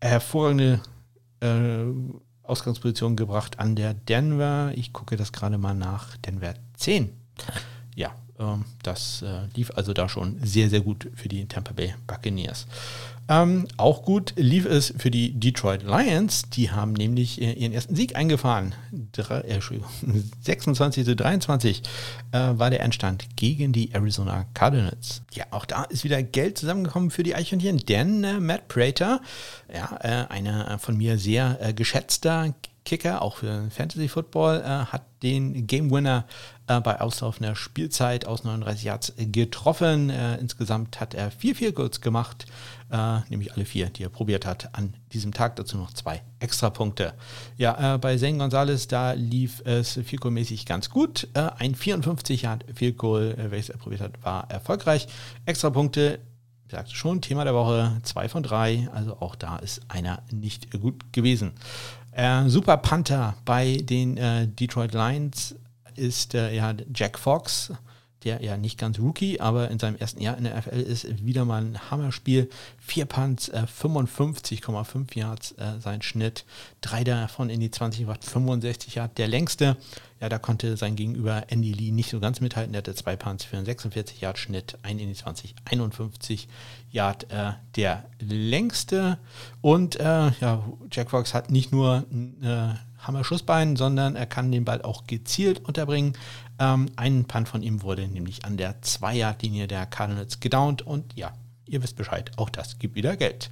hervorragende äh, Ausgangsposition gebracht an der Denver. Ich gucke das gerade mal nach. Denver 10. Ähm, das äh, lief also da schon sehr, sehr gut für die Tampa Bay Buccaneers. Ähm, auch gut lief es für die Detroit Lions. Die haben nämlich äh, ihren ersten Sieg eingefahren. Drei, äh, 26 <laughs> zu 23 äh, war der Endstand gegen die Arizona Cardinals. Ja, auch da ist wieder Geld zusammengekommen für die Eichhörnchen, denn äh, Matt Prater, ja, äh, einer von mir sehr äh, geschätzter Kicker, auch für Fantasy Football, äh, hat den Game Winner äh, bei auslaufender Spielzeit aus 39 Yards getroffen. Äh, insgesamt hat er vier Field Goals gemacht, äh, nämlich alle vier, die er probiert hat an diesem Tag. Dazu noch zwei Extrapunkte. Ja, äh, bei Zane Gonzalez, da lief es Field Goal mäßig ganz gut. Äh, ein 54 Yard Field Goal, welches er probiert hat, war erfolgreich. Extrapunkte ich sagte schon, Thema der Woche, zwei von drei, also auch da ist einer nicht gut gewesen. Äh, Super Panther bei den äh, Detroit Lions ist äh, ja Jack Fox, der ja nicht ganz Rookie, aber in seinem ersten Jahr in der NFL ist wieder mal ein Hammerspiel. Vier Punts, äh, 55,5 Yards äh, sein Schnitt, drei davon in die 20 Watt, 65 Yards. Der längste, ja, da konnte sein Gegenüber Andy Lee nicht so ganz mithalten. Der hatte zwei Punts für einen 46 Yard Schnitt, ein in die 20, 51 Yard äh, der längste. Und äh, ja, Jack Fox hat nicht nur äh, Hammer-Schussbein, sondern er kann den Ball auch gezielt unterbringen. Ähm, ein Punt von ihm wurde nämlich an der Zweier-Linie der Cardinals gedownt und ja, ihr wisst Bescheid, auch das gibt wieder Geld.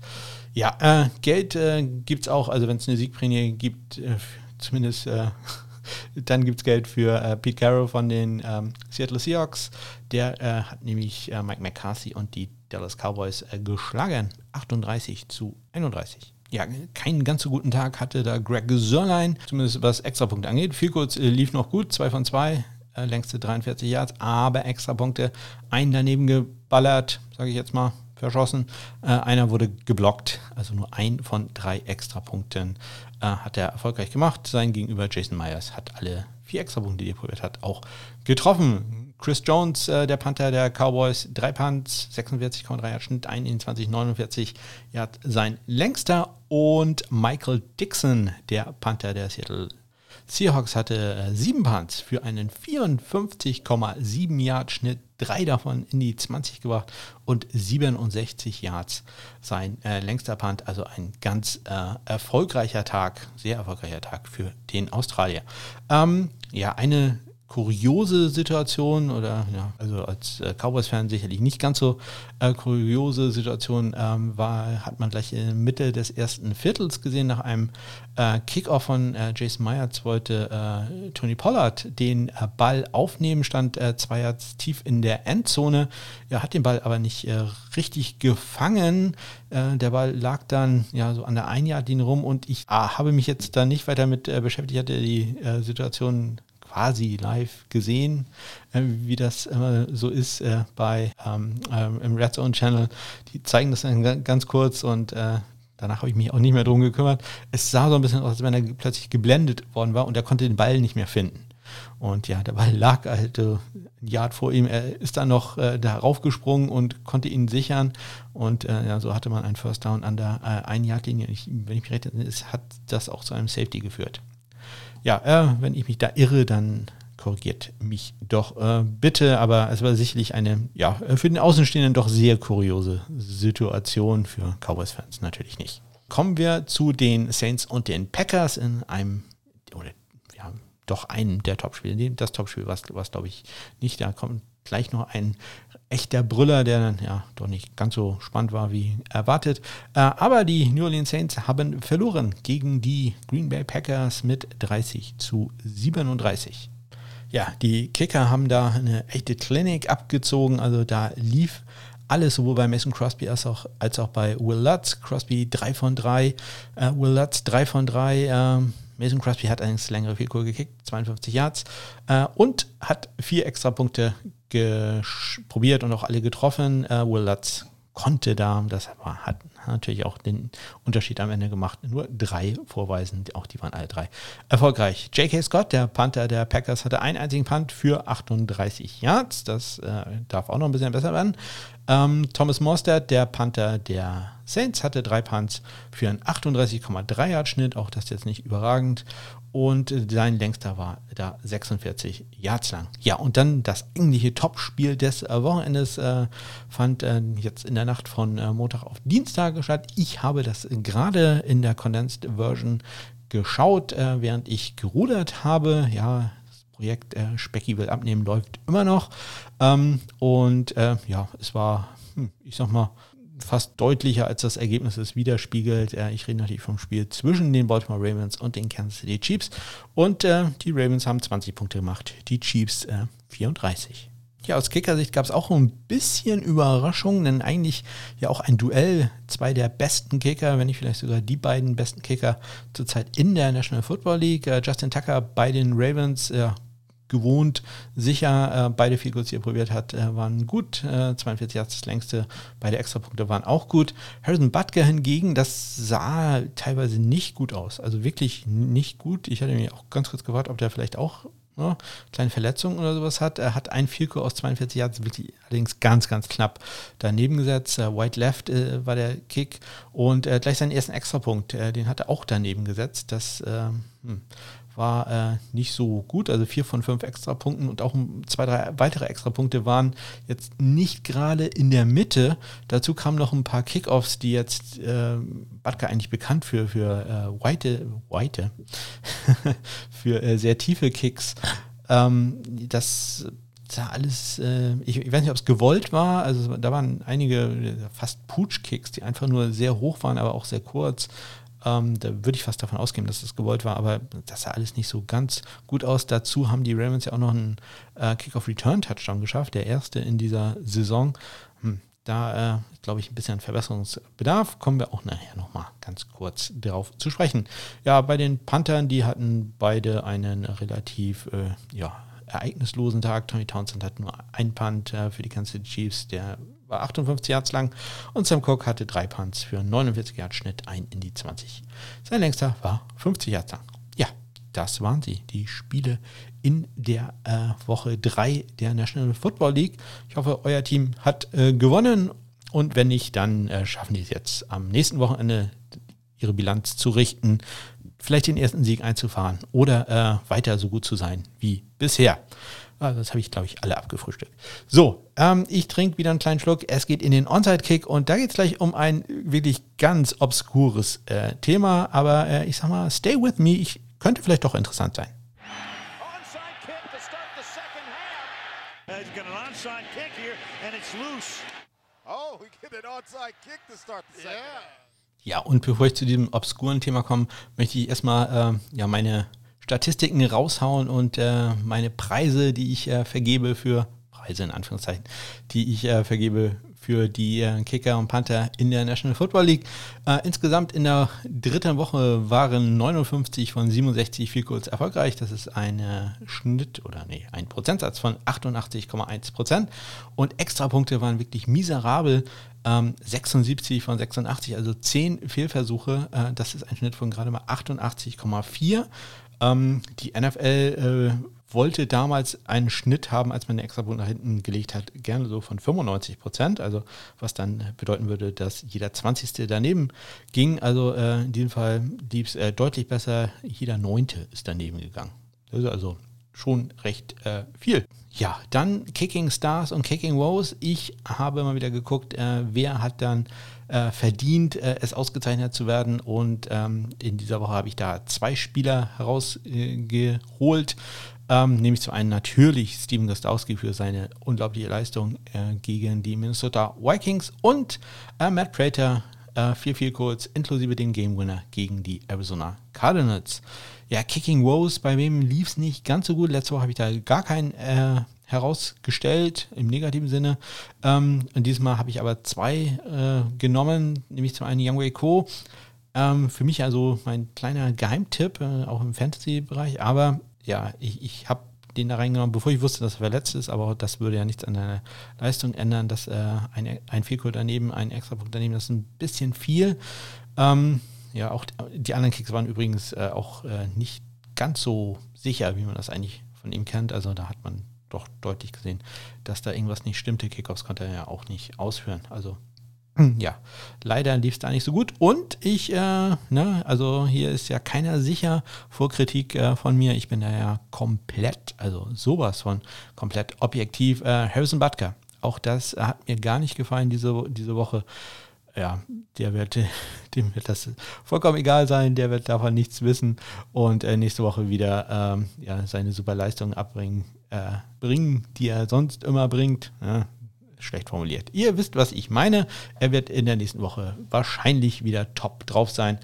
Ja, äh, Geld äh, gibt es auch, also wenn es eine Siegprämie gibt, äh, zumindest äh, <laughs> dann gibt es Geld für äh, Pete Carroll von den ähm, Seattle Seahawks. Der äh, hat nämlich äh, Mike McCarthy und die Dallas Cowboys geschlagen. 38 zu 31 ja, keinen ganz so guten Tag hatte da Greg Sörlein, zumindest was Extrapunkte angeht. Viel kurz äh, lief noch gut, 2 von 2, äh, längste 43 Yards, aber Extrapunkte, einen daneben geballert, sage ich jetzt mal, verschossen. Äh, einer wurde geblockt, also nur ein von drei Extrapunkten äh, hat er erfolgreich gemacht. Sein Gegenüber Jason Myers hat alle vier Extrapunkte, die er probiert hat, auch getroffen. Chris Jones, äh, der Panther der Cowboys, drei Punts, 46,3 Yard Schnitt, 21, 49 Yard sein längster. Und Michael Dixon, der Panther der Seattle Seahawks, hatte äh, sieben Punts für einen 54,7 Yard Schnitt, drei davon in die 20 gebracht und 67 Yards sein äh, längster Punt. Also ein ganz äh, erfolgreicher Tag, sehr erfolgreicher Tag für den Australier. Ähm, ja, eine kuriose Situation oder ja, also als äh, Cowboys-Fan sicherlich nicht ganz so äh, kuriose Situation ähm, war, hat man gleich in Mitte des ersten Viertels gesehen, nach einem äh, Kickoff von äh, Jason Myers wollte äh, Tony Pollard den äh, Ball aufnehmen, stand äh, zwei Yards tief in der Endzone. Er hat den Ball aber nicht richtig gefangen. der Ball lag dann ja so an der Ein-Yard-Linie rum und ich ah, habe mich jetzt da nicht weiter mit beschäftigt, ich hatte die Situation quasi live gesehen, äh, wie das äh, so ist äh, bei ähm, ähm, im Red Zone Channel. Die zeigen das dann ganz kurz und äh, danach habe ich mich auch nicht mehr drum gekümmert. Es sah so ein bisschen aus, als wenn er plötzlich geblendet worden war und er konnte den Ball nicht mehr finden. Und ja, der Ball lag halt äh, ein Yard vor ihm. Er ist dann noch äh, darauf gesprungen und konnte ihn sichern. Und äh, ja, so hatte man einen First Down an der äh, Ein-Yard-Linie. Wenn ich mich recht erinnere, hat das auch zu einem Safety geführt ja, äh, wenn ich mich da irre, dann korrigiert mich doch äh, bitte. Aber es war sicherlich eine, ja, für den Außenstehenden doch sehr kuriose Situation, für Cowboys-Fans natürlich nicht. Kommen wir zu den Saints und den Packers in einem, oder ja, doch einem der Topspiele. Das Topspiel war es, glaube ich, nicht. Da kommt gleich noch ein echter Brüller, der dann ja doch nicht ganz so spannend war wie erwartet. Äh, aber die New Orleans Saints haben verloren gegen die Green Bay Packers mit 30 zu 37. Ja, die Kicker haben da eine echte Klinik abgezogen, also da lief alles, sowohl bei Mason Crosby als auch, als auch bei Will Lutz. Crosby 3 von 3, äh, Will Lutz 3 von 3. Äh, Mason Crosby hat allerdings längere Vielkur gekickt, 52 Yards, äh, und hat vier extra Punkte probiert und auch alle getroffen. Äh, Will Lutz konnte da, das hat natürlich auch den Unterschied am Ende gemacht, nur drei vorweisen, auch die waren alle drei erfolgreich. J.K. Scott, der Panther der Packers, hatte einen einzigen Punt für 38 Yards, das äh, darf auch noch ein bisschen besser werden. Ähm, Thomas Mostert, der Panther der Saints, hatte drei Punts für einen 38,3 Yard Schnitt, auch das jetzt nicht überragend und sein längster war da 46 Yards lang. Ja, und dann das eigentliche Topspiel des äh, Wochenendes äh, fand äh, jetzt in der Nacht von äh, Montag auf Dienstag statt. Ich habe das gerade in der Condensed Version geschaut, äh, während ich gerudert habe. Ja, Projekt äh, Specky will abnehmen läuft immer noch. Ähm, und ja, es war, hm, ich sag mal, fast deutlicher, als das Ergebnis es widerspiegelt. Äh, ich rede natürlich vom Spiel zwischen den Baltimore Ravens und den Kansas City Chiefs. Und äh, die Ravens haben 20 Punkte gemacht, die Chiefs äh, 34. Ja, aus Kickersicht gab es auch ein bisschen Überraschung, denn eigentlich ja auch ein Duell, zwei der besten Kicker, wenn nicht vielleicht sogar die beiden besten Kicker zurzeit in der National Football League. Äh, Justin Tucker bei den Ravens, äh, gewohnt, sicher. Äh, beide Field die er probiert hat, äh, waren gut. Äh, 42 Yards das längste. Beide Extrapunkte waren auch gut. Harrison Butker hingegen, das sah teilweise nicht gut aus. Also wirklich nicht gut. Ich hatte mich auch ganz kurz gefragt, ob der vielleicht auch ne, kleine Verletzung oder sowas hat. Er hat ein Field aus 42 Yards wirklich allerdings ganz, ganz knapp daneben gesetzt. Äh, White Left äh, war der Kick und äh, gleich seinen ersten Extrapunkt, äh, den hat er auch daneben gesetzt. Das ähm, hm, war äh, nicht so gut. Also vier von fünf Extrapunkten und auch zwei, drei weitere Extrapunkte waren jetzt nicht gerade in der Mitte. Dazu kamen noch ein paar Kickoffs, die jetzt äh, Batka eigentlich bekannt für, für äh, White, White <laughs> für äh, sehr tiefe Kicks. Ähm, das sah alles, äh, ich, ich, weiß nicht, ob es gewollt war. Also da waren einige äh, fast Pooch-Kicks, die einfach nur sehr hoch waren, aber auch sehr kurz. Ähm, da würde ich fast davon ausgehen, dass das gewollt war, aber das sah alles nicht so ganz gut aus. Dazu haben die Ravens ja auch noch einen äh, Kick-off-Return-Touchdown geschafft, der erste in dieser Saison. Hm, da äh, glaube ich ein bisschen Verbesserungsbedarf. Kommen wir auch nachher nochmal ganz kurz darauf zu sprechen. Ja, bei den Panthern, die hatten beide einen relativ äh, ja, ereignislosen Tag. Tommy Townsend hat nur ein Punt äh, für die City Chiefs, der war 58 Yards lang und Sam Cook hatte drei Punts für 49 Yards Schnitt, ein in die 20. Sein längster war 50 Yards lang. Ja, das waren sie, die Spiele in der äh, Woche 3 der National Football League. Ich hoffe, euer Team hat äh, gewonnen und wenn nicht, dann äh, schaffen die es jetzt am nächsten Wochenende ihre Bilanz zu richten, vielleicht den ersten Sieg einzufahren oder äh, weiter so gut zu sein wie bisher. Also das habe ich, glaube ich, alle abgefrühstückt. So, ähm, ich trinke wieder einen kleinen Schluck. Es geht in den Onside-Kick und da geht es gleich um ein wirklich ganz obskures äh, Thema. Aber äh, ich sag mal, stay with me. Ich könnte vielleicht doch interessant sein. Oh, ja, und bevor ich zu diesem obskuren Thema komme, möchte ich erstmal äh, ja, meine Statistiken raushauen und äh, meine Preise, die ich äh, vergebe für, Preise in Anführungszeichen, die ich äh, vergebe für die äh, Kicker und Panther in der National Football League. Äh, insgesamt in der dritten Woche waren 59 von 67 viel kurz erfolgreich. Das ist ein Schnitt oder nee, ein Prozentsatz von 88,1 Prozent. Und Extrapunkte waren wirklich miserabel. Ähm, 76 von 86, also 10 Fehlversuche. Äh, das ist ein Schnitt von gerade mal 88,4. Ähm, die NFL äh, wollte damals einen Schnitt haben, als man den Extrapunkt nach hinten gelegt hat, gerne so von 95 Prozent, also was dann bedeuten würde, dass jeder 20. daneben ging. Also äh, in diesem Fall lief es äh, deutlich besser, jeder Neunte ist daneben gegangen. Das ist also schon recht äh, viel. Ja, dann Kicking Stars und Kicking Woes. Ich habe mal wieder geguckt, äh, wer hat dann äh, verdient, äh, es ausgezeichnet zu werden. Und ähm, in dieser Woche habe ich da zwei Spieler herausgeholt. Ähm, nämlich zum einen natürlich Steven Gostowski für seine unglaubliche Leistung äh, gegen die Minnesota Vikings und äh, Matt Prater, äh, viel, viel kurz, inklusive dem Game Winner gegen die Arizona Cardinals. Ja, Kicking Woes, bei wem lief es nicht ganz so gut. Letzte Woche habe ich da gar keinen äh, herausgestellt, im negativen Sinne. Ähm, und dieses Mal habe ich aber zwei äh, genommen, nämlich zum einen Young Wei Ko. Ähm, für mich also mein kleiner Geheimtipp, äh, auch im Fantasy-Bereich. Aber ja, ich, ich habe den da reingenommen, bevor ich wusste, dass er verletzt ist, aber das würde ja nichts an der Leistung ändern, dass äh, ein, ein Fehlcode daneben, ein extra Punkt daneben, das ist ein bisschen viel. Ähm, ja, auch die anderen Kicks waren übrigens äh, auch äh, nicht ganz so sicher, wie man das eigentlich von ihm kennt. Also da hat man doch deutlich gesehen, dass da irgendwas nicht stimmte. Kickoffs konnte er ja auch nicht ausführen. Also ja, leider lief es da nicht so gut. Und ich, äh, ne, also hier ist ja keiner sicher vor Kritik äh, von mir. Ich bin da ja komplett, also sowas von komplett objektiv. Äh, Harrison Butker, auch das hat mir gar nicht gefallen diese, diese Woche. Ja, der wird, <laughs> dem wird das vollkommen egal sein, der wird davon nichts wissen und äh, nächste Woche wieder ähm, ja, seine super Leistung abbringen äh, bringen, die er sonst immer bringt. Ja, schlecht formuliert. Ihr wisst, was ich meine. Er wird in der nächsten Woche wahrscheinlich wieder top drauf sein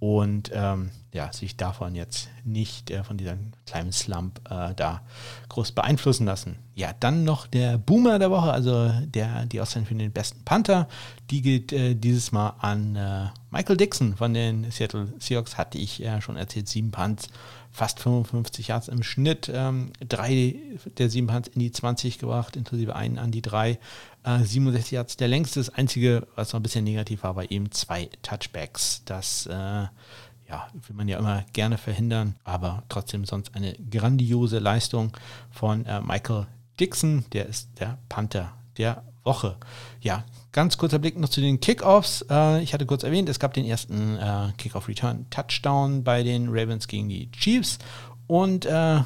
und ähm, ja, sich davon jetzt nicht äh, von diesem kleinen Slump äh, da groß beeinflussen lassen. Ja, dann noch der Boomer der Woche, also der, die Auszeichnung für den besten Panther. Die geht äh, dieses Mal an äh, Michael Dixon von den Seattle Seahawks, hatte ich ja schon erzählt, sieben Punts fast 55 Yards im Schnitt, ähm, drei der sieben Punts in die 20 gebracht, inklusive einen an die drei, äh, 67 Yards der längste. Das einzige, was noch ein bisschen negativ war, war eben zwei Touchbacks. Das äh, ja, will man ja immer gerne verhindern, aber trotzdem sonst eine grandiose Leistung von äh, Michael Dixon, der ist der Panther der Woche. Ja, ganz kurzer Blick noch zu den Kickoffs. Äh, ich hatte kurz erwähnt, es gab den ersten äh, Kickoff-Return-Touchdown bei den Ravens gegen die Chiefs und äh,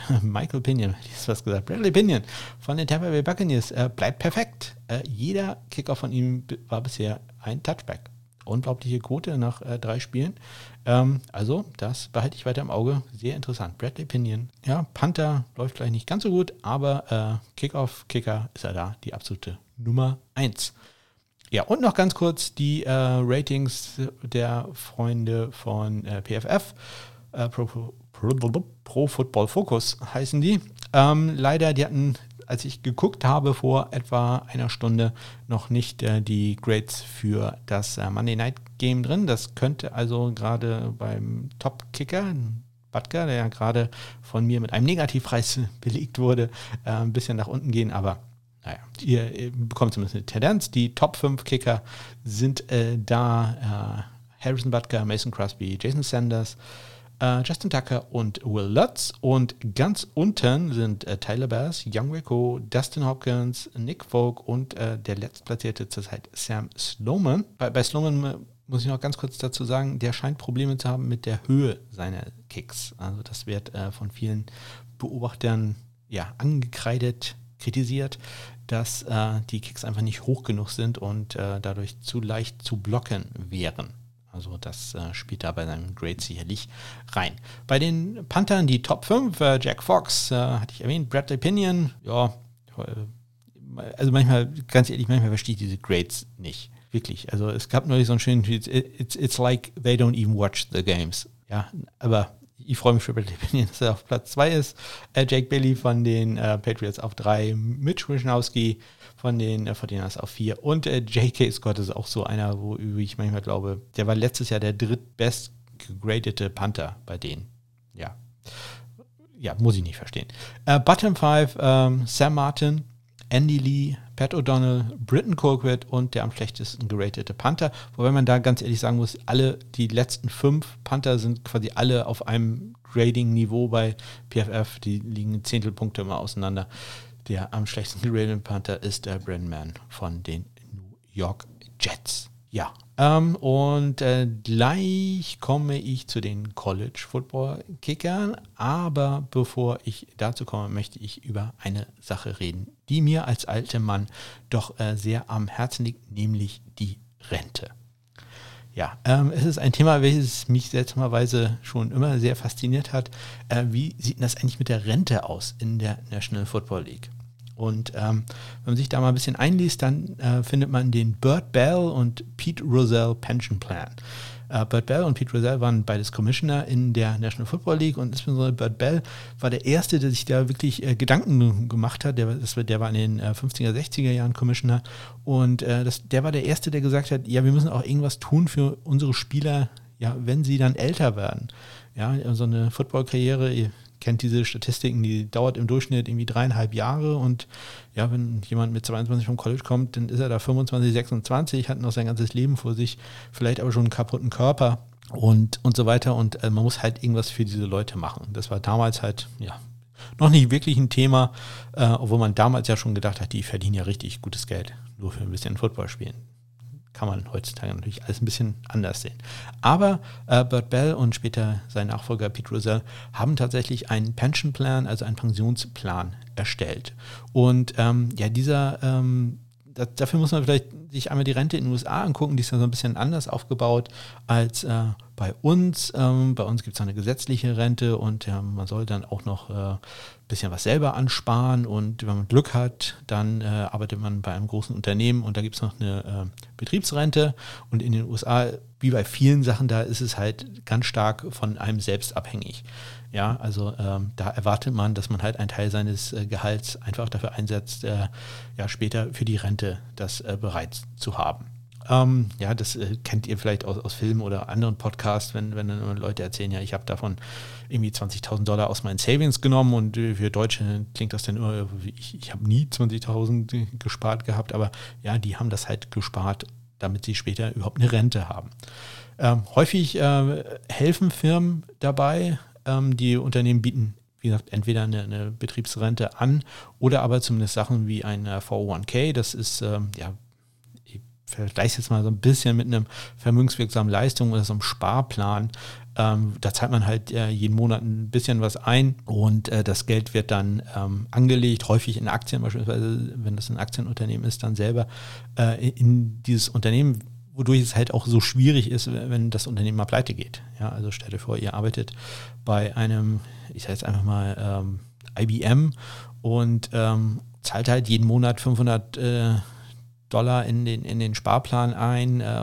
<laughs> Michael Pinion, ist was gesagt, Bradley Pinion von den Tampa Bay Buccaneers äh, bleibt perfekt. Äh, jeder Kickoff von ihm war bisher ein Touchback. Unglaubliche Quote nach äh, drei Spielen. Ähm, also, das behalte ich weiter im Auge. Sehr interessant. Bradley Pinion. Ja, Panther läuft vielleicht nicht ganz so gut, aber äh, Kickoff, Kicker ist er da, die absolute Nummer 1. Ja, und noch ganz kurz die äh, Ratings der Freunde von äh, PFF. Pro, Pro, Football Focus heißen die. Ähm, leider, die hatten, als ich geguckt habe vor etwa einer Stunde, noch nicht äh, die Grades für das äh, Monday Night Game drin. Das könnte also gerade beim Top-Kicker, Butker, der ja gerade von mir mit einem Negativpreis <laughs> belegt wurde, äh, ein bisschen nach unten gehen, aber naja, ihr, bekommt zumindest eine Tendenz. Die Top 5 Kicker sind äh, da äh, Harrison Butker, Mason Crosby, Jason Sanders, äh, Justin Tucker und Will Lutz. Und ganz unten sind äh, Tyler Bass, Young Rico, Dustin Hopkins, Nick Folk und äh, der letztplatzierte zurzeit Sam Sloman. Bei, bei Sloman äh, muss ich noch ganz kurz dazu sagen, der scheint Probleme zu haben mit der Höhe seiner Kicks. Also das wird äh, von vielen Beobachtern ja, angekreidet kritisiert, dass äh, die Kicks einfach nicht hoch genug sind und dadurch zu leicht zu blocken wären. Also das äh, spielt da bei seinem Grade sicherlich rein. Bei den Panthern die Top 5, äh, Jack Fox, äh, hatte ich erwähnt, Bradley Pinion, ja, äh, also manchmal, ganz ehrlich, manchmal verstehe ich diese Grades nicht. Wirklich. Also es gab neulich so einen schönen Tweet, it's, it's like they don't even watch the games. Ja, aber ich freue mich für Bradley Pinion, dass er auf Platz 2 ist. Äh, Jake Bailey von den äh, Patriots auf 3, Mitch Wischnowski von den äh, 49ers auf 4 und äh, J.K. Scott ist auch so einer, wo ich manchmal glaube, der war letztes Jahr der drittbest gegradete Panther bei denen. Ja. Ja, muss ich nicht verstehen. Äh, Bottom 5, ähm, Sam Martin, Andy Lee, Pat O'Donnell, Britton Colquitt und der am schlechtesten geratete Panther. Wobei man da ganz ehrlich sagen muss, alle die letzten fünf Panther sind quasi alle auf einem Grading-Niveau bei PFF. Die liegen Zehntelpunkte immer auseinander. Der am schlechtesten geratete Panther ist der Brandon Mann von den New York Jets. Ja, ähm, und äh, gleich komme ich zu den College Football Kickern. Aber bevor ich dazu komme, möchte ich über eine Sache reden, die mir als alter Mann doch äh, sehr am Herzen liegt, nämlich die Rente. Ja, ähm, es ist ein Thema, welches mich seltsamerweise schon immer sehr fasziniert hat. Äh, wie sieht das eigentlich mit der Rente aus in der National Football League? Und ähm, wenn man sich da mal ein bisschen einliest, dann äh, findet man den Burt Bell und Pete Rozelle Pension Plan. Äh, Burt Bell und Pete Rozelle waren beides Commissioner in der National Football League und insbesondere Burt Bell war der Erste, der sich da wirklich äh, Gedanken gemacht hat. Der, das, der war in den 50er, äh, 60er Jahren Commissioner und äh, das, der war der Erste, der gesagt hat, ja, wir müssen auch irgendwas tun für unsere Spieler, ja, wenn sie dann älter werden. Ja, so eine Football-Karriere, kennt diese Statistiken, die dauert im Durchschnitt irgendwie dreieinhalb Jahre und ja, wenn jemand mit 22 vom College kommt, dann ist er da 25, 26, hat noch sein ganzes Leben vor sich, vielleicht aber schon einen kaputten Körper und, und so weiter und äh, man muss halt irgendwas für diese Leute machen. Das war damals halt, ja, noch nicht wirklich ein Thema, äh, obwohl man damals ja schon gedacht hat, die verdienen ja richtig gutes Geld, nur für ein bisschen Football spielen kann man heutzutage natürlich alles ein bisschen anders sehen. Aber äh, Bert Bell und später sein Nachfolger Pete Rozelle haben tatsächlich einen Pension Plan, also einen Pensionsplan erstellt. Und ähm, ja, dieser ähm, das, dafür muss man vielleicht sich einmal die Rente in den USA angucken, die ist ja so ein bisschen anders aufgebaut als äh, bei uns. Ähm, bei uns gibt es eine gesetzliche Rente und ja, man soll dann auch noch ein äh, bisschen was selber ansparen und wenn man Glück hat, dann äh, arbeitet man bei einem großen Unternehmen und da gibt es noch eine äh, Betriebsrente und in den USA, wie bei vielen Sachen, da ist es halt ganz stark von einem selbst abhängig. Ja, also ähm, da erwartet man, dass man halt einen Teil seines äh, Gehalts einfach dafür einsetzt, äh, ja, später für die Rente das äh, bereits zu haben. Ähm, ja, das äh, kennt ihr vielleicht aus, aus Filmen oder anderen Podcasts, wenn, wenn dann Leute erzählen, ja, ich habe davon irgendwie 20.000 Dollar aus meinen Savings genommen und äh, für Deutsche klingt das dann immer, ich, ich habe nie 20.000 gespart gehabt, aber ja, die haben das halt gespart damit sie später überhaupt eine Rente haben. Ähm, häufig äh, helfen Firmen dabei, ähm, die Unternehmen bieten, wie gesagt, entweder eine, eine, Betriebsrente an oder aber zumindest Sachen wie ein 401k. Das ist, ähm, ja, vergleiche jetzt mal so ein bisschen mit einem vermögenswirksamen Leistung oder so einem Sparplan. Ähm, da zahlt man halt äh, jeden Monat ein bisschen was ein und äh, das Geld wird dann ähm, angelegt, häufig in Aktien beispielsweise, wenn das ein Aktienunternehmen ist, dann selber äh, in dieses Unternehmen wodurch es halt auch so schwierig ist, wenn das Unternehmen mal pleite geht. Ja, also stell dir vor, ihr arbeitet bei einem, ich sage jetzt einfach mal ähm, IBM und ähm, zahlt halt jeden Monat 500 äh, Dollar in den, in den Sparplan ein, äh,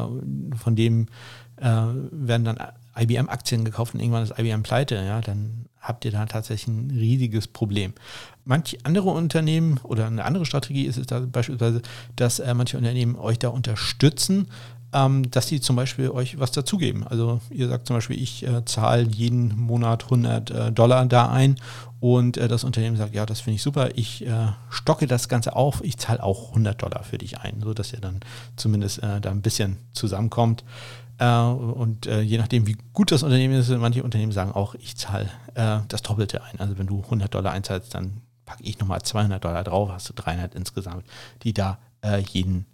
von dem äh, werden dann IBM-Aktien gekauft und irgendwann ist IBM pleite, ja, dann habt ihr da tatsächlich ein riesiges Problem. Manche andere Unternehmen oder eine andere Strategie ist es da beispielsweise, dass äh, manche Unternehmen euch da unterstützen, ähm, dass sie zum Beispiel euch was dazugeben. Also ihr sagt zum Beispiel, ich äh, zahle jeden Monat 100 äh, Dollar da ein und äh, das Unternehmen sagt, ja, das finde ich super, ich äh, stocke das Ganze auf, ich zahle auch 100 Dollar für dich ein, sodass ihr dann zumindest äh, da ein bisschen zusammenkommt. Äh, und je nachdem, wie gut das Unternehmen ist, manche Unternehmen sagen auch, ich zahle das Doppelte ein. Also wenn du 100 Dollar einzahlst, dann packe ich nochmal 200 Dollar drauf, hast du 300 insgesamt, die da jeden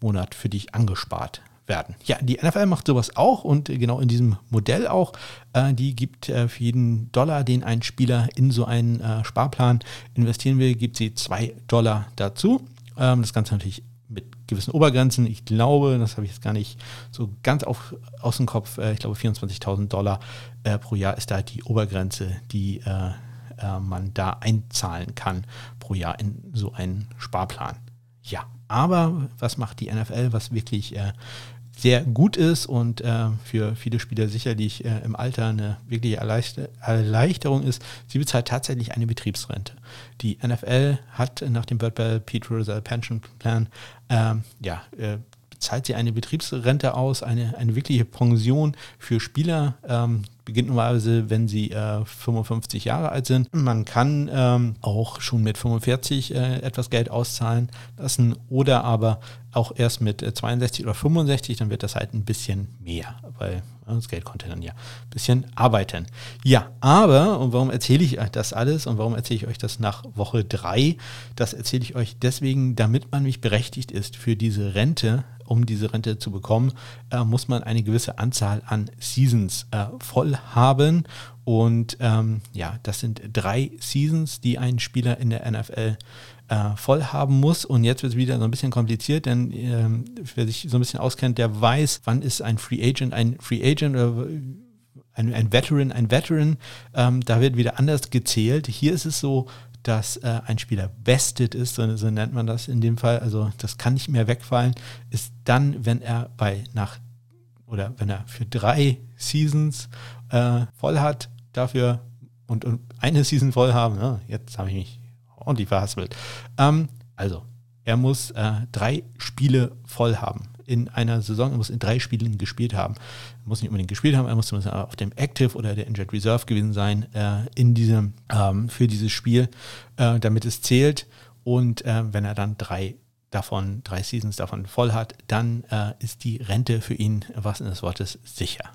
Monat für dich angespart werden. Ja, die NFL macht sowas auch und genau in diesem Modell auch. Äh, die gibt äh, für jeden Dollar, den ein Spieler in so einen äh, Sparplan investieren will, gibt sie zwei Dollar dazu. Ähm, das Ganze natürlich mit gewissen Obergrenzen. Ich glaube, das habe ich jetzt gar nicht so ganz auf, aus dem Kopf, ich glaube 24.000 Dollar pro Jahr ist da die Obergrenze, die man da einzahlen kann pro Jahr in so einen Sparplan. Ja, aber was macht die NFL, was wirklich äh, sehr gut ist und äh, für viele Spieler sicherlich äh, im Alter eine wirkliche Erleichter Erleichterung ist, sie bezahlt tatsächlich eine Betriebsrente. Die NFL hat nach dem Bird Bell Pete Rosell Pension Plan ähm, ja, äh, zahlt sie eine Betriebsrente aus, eine, eine wirkliche Pension für Spieler. Ähm, beginnt normalerweise, wenn sie äh, 55 Jahre alt sind. Man kann ähm, auch schon mit 45 äh, etwas Geld auszahlen lassen oder aber auch erst mit 62 äh, oder 65, dann wird das halt ein bisschen mehr, weil das Geld konnte dann ja ein bisschen arbeiten. Ja, aber, und warum erzähle ich euch das alles und warum erzähle ich euch das nach Woche 3? Das erzähle ich euch deswegen, damit man mich berechtigt ist für diese Rente um diese Rente zu bekommen, äh, muss man eine gewisse Anzahl an Seasons äh, voll haben. Und ähm, ja, das sind drei Seasons, die ein Spieler in der NFL äh, voll haben muss. Und jetzt wird es wieder so ein bisschen kompliziert, denn ähm, wer sich so ein bisschen auskennt, der weiß, wann ist ein Free Agent ein Free Agent oder ein, ein Veteran ein Veteran. Ähm, da wird wieder anders gezählt. Hier ist es so, dass äh, ein Spieler vested ist, so, so, nennt man das in dem Fall, also das kann nicht mehr wegfallen, ist dann, wenn er bei nach oder wenn er für drei Seasons äh, voll hat, dafür und, und, eine Season voll haben, ja, jetzt habe ich mich ordentlich verhaspelt. Ähm, also, er muss äh, drei Spiele voll haben in einer Saison, er muss in drei Spielen gespielt haben. Er muss nicht unbedingt gespielt haben, er muss zumindest auf dem Active oder der Injured Reserve gewesen sein äh, in diesem, ähm, für dieses Spiel, äh, damit es zählt. Und äh, wenn er dann drei davon, drei Seasons davon voll hat, dann äh, ist die Rente für ihn, was in des Wortes, sicher.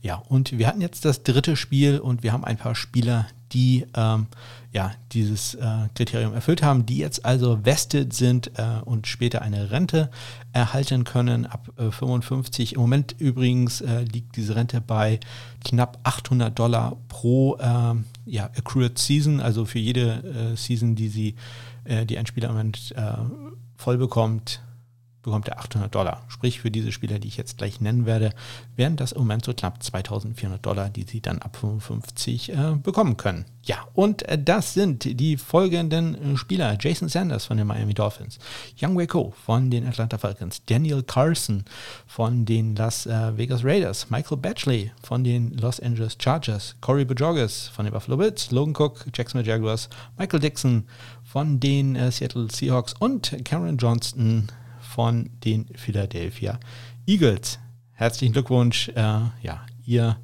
Ja, und wir hatten jetzt das dritte Spiel und wir haben ein paar Spieler, die ähm, ja, dieses äh, Kriterium erfüllt haben, die jetzt also vested sind äh, und später eine Rente erhalten können ab äh, 55. Im Moment übrigens äh, liegt diese Rente bei knapp 800 Dollar pro ähm, ja, accrued Season, also für jede äh, Season, die sie, äh, die ein Spieler im Moment voll bekommt, bekommt er 800 Dollar. Sprich, für diese Spieler, die ich jetzt gleich nennen werde, wären das im Moment so knapp 2400 Dollar, die sie dann ab 55 äh, bekommen können. Ja, und äh, das sind die folgenden äh, Spieler. Jason Sanders von den Miami Dolphins, Young Wei von den Atlanta Falcons, Daniel Carson von den Las äh, Vegas Raiders, Michael Batchley von den Los Angeles Chargers, Corey Bajorges von den Buffalo Bills, Logan Cook, Jacksonville Jaguars, Michael Dixon von den Seattle Seahawks. Und Cameron Johnston von den Philadelphia Eagles. Herzlichen Glückwunsch. Äh, ja, ihr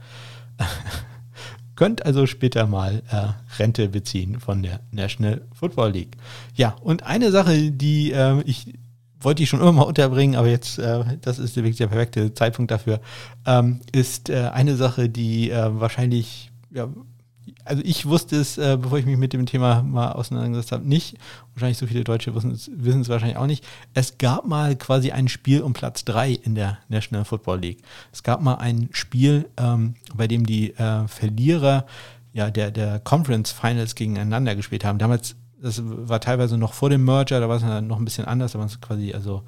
<laughs> könnt also später mal äh, Rente beziehen von der National Football League. Ja, und eine Sache, die äh, ich wollte ich schon immer mal unterbringen, aber jetzt, äh, das ist wirklich der perfekte Zeitpunkt dafür, ähm, ist äh, eine Sache, die äh, wahrscheinlich, ja, also ich wusste es, äh, bevor ich mich mit dem Thema mal auseinandergesetzt habe, nicht. Wahrscheinlich so viele Deutsche wissen es wahrscheinlich auch nicht. Es gab mal quasi ein Spiel um Platz 3 in der National Football League. Es gab mal ein Spiel, ähm, bei dem die äh, Verlierer ja, der, der Conference Finals gegeneinander gespielt haben. Damals das war teilweise noch vor dem Merger, da war es noch ein bisschen anders, da waren es quasi also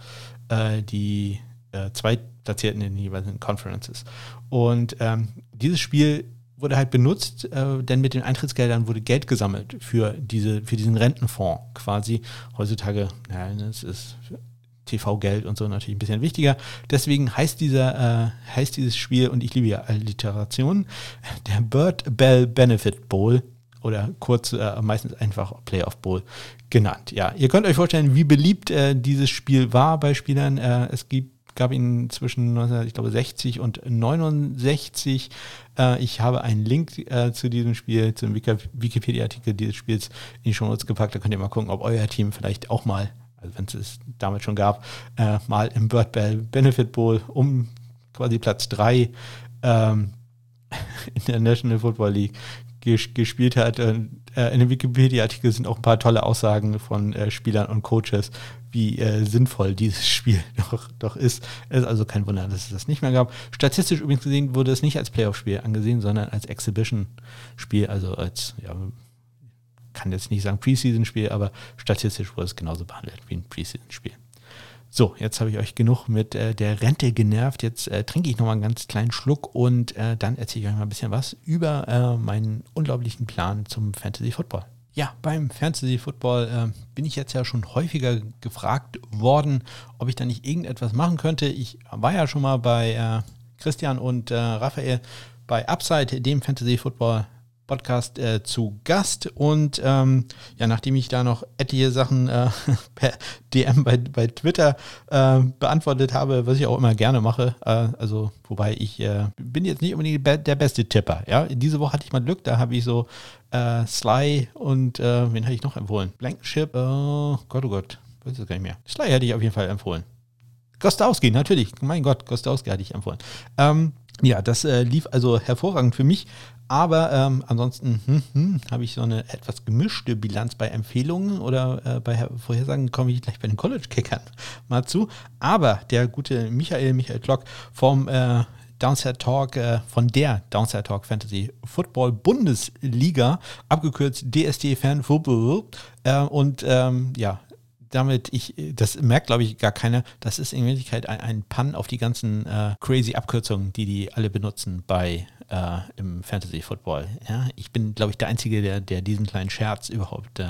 äh, die äh, Zweitplatzierten in den jeweiligen Conferences. Und ähm, dieses Spiel wurde halt benutzt, äh, denn mit den Eintrittsgeldern wurde Geld gesammelt für, diese, für diesen Rentenfonds quasi. Heutzutage, ja, das ist TV-Geld und so natürlich ein bisschen wichtiger. Deswegen heißt, dieser, äh, heißt dieses Spiel, und ich liebe ja Alliterationen, der Bird Bell Benefit Bowl oder kurz äh, meistens einfach Playoff Bowl genannt. Ja, ihr könnt euch vorstellen, wie beliebt äh, dieses Spiel war bei Spielern. Äh, es gibt gab ihn zwischen 1960 und 69. Äh, ich habe einen Link äh, zu diesem Spiel, zum Wikipedia-Artikel dieses Spiels in die Show Notes gepackt. Da könnt ihr mal gucken, ob euer Team vielleicht auch mal, also wenn es es damals schon gab, äh, mal im Bird Bell Benefit Bowl um quasi Platz 3 ähm, <laughs> in der National Football League gespielt hat. Und, äh, in dem Wikipedia-Artikel sind auch ein paar tolle Aussagen von äh, Spielern und Coaches, wie äh, sinnvoll dieses <laughs> Spiel doch, doch ist. Es ist also kein Wunder, dass es das nicht mehr gab. Statistisch übrigens gesehen wurde es nicht als Playoff-Spiel angesehen, sondern als Exhibition-Spiel, also als, ja, kann jetzt nicht sagen Preseason-Spiel, aber statistisch wurde es genauso behandelt wie ein Preseason-Spiel. So, jetzt habe ich euch genug mit äh, der Rente genervt. Jetzt äh, trinke ich nochmal einen ganz kleinen Schluck und äh, dann erzähle ich euch mal ein bisschen was über äh, meinen unglaublichen Plan zum Fantasy Football. Ja, beim Fantasy Football äh, bin ich jetzt ja schon häufiger gefragt worden, ob ich da nicht irgendetwas machen könnte. Ich war ja schon mal bei äh, Christian und Raphael bei Upside, dem Fantasy Football Podcast äh, zu Gast. Und ähm, ja, nachdem ich da noch etliche Sachen äh, <laughs> per DM bei, bei Twitter äh, beantwortet habe, was ich auch immer gerne mache, äh, also wobei ich äh, bin jetzt nicht unbedingt der beste Tipper. Ja, diese Woche hatte ich mal Glück, da habe ich so äh, Sly und wen hatte ich noch empfohlen? Blankenship, oh Gott, oh Gott, weiß es gar nicht mehr. Sly hätte ich auf jeden Fall empfohlen. Gostowski, natürlich. Mein Gott, Gostowski hatte ich empfohlen. Ähm, ja, das äh, lief also hervorragend für mich. Aber ähm, ansonsten hm, hm, habe ich so eine etwas gemischte Bilanz bei Empfehlungen oder äh, bei Vorhersagen komme ich gleich bei den College-Kickern mal zu. Aber der gute Michael, Michael Klock vom äh, Downside Talk, äh, von der Downside Talk Fantasy Football Bundesliga, abgekürzt DSD Fan Football. Äh, und ähm, ja, damit ich, das merkt glaube ich gar keiner, das ist in Wirklichkeit ein, ein Pun auf die ganzen äh, crazy Abkürzungen, die die alle benutzen bei äh, im Fantasy Football. Ja? Ich bin glaube ich der Einzige, der, der diesen kleinen Scherz überhaupt äh,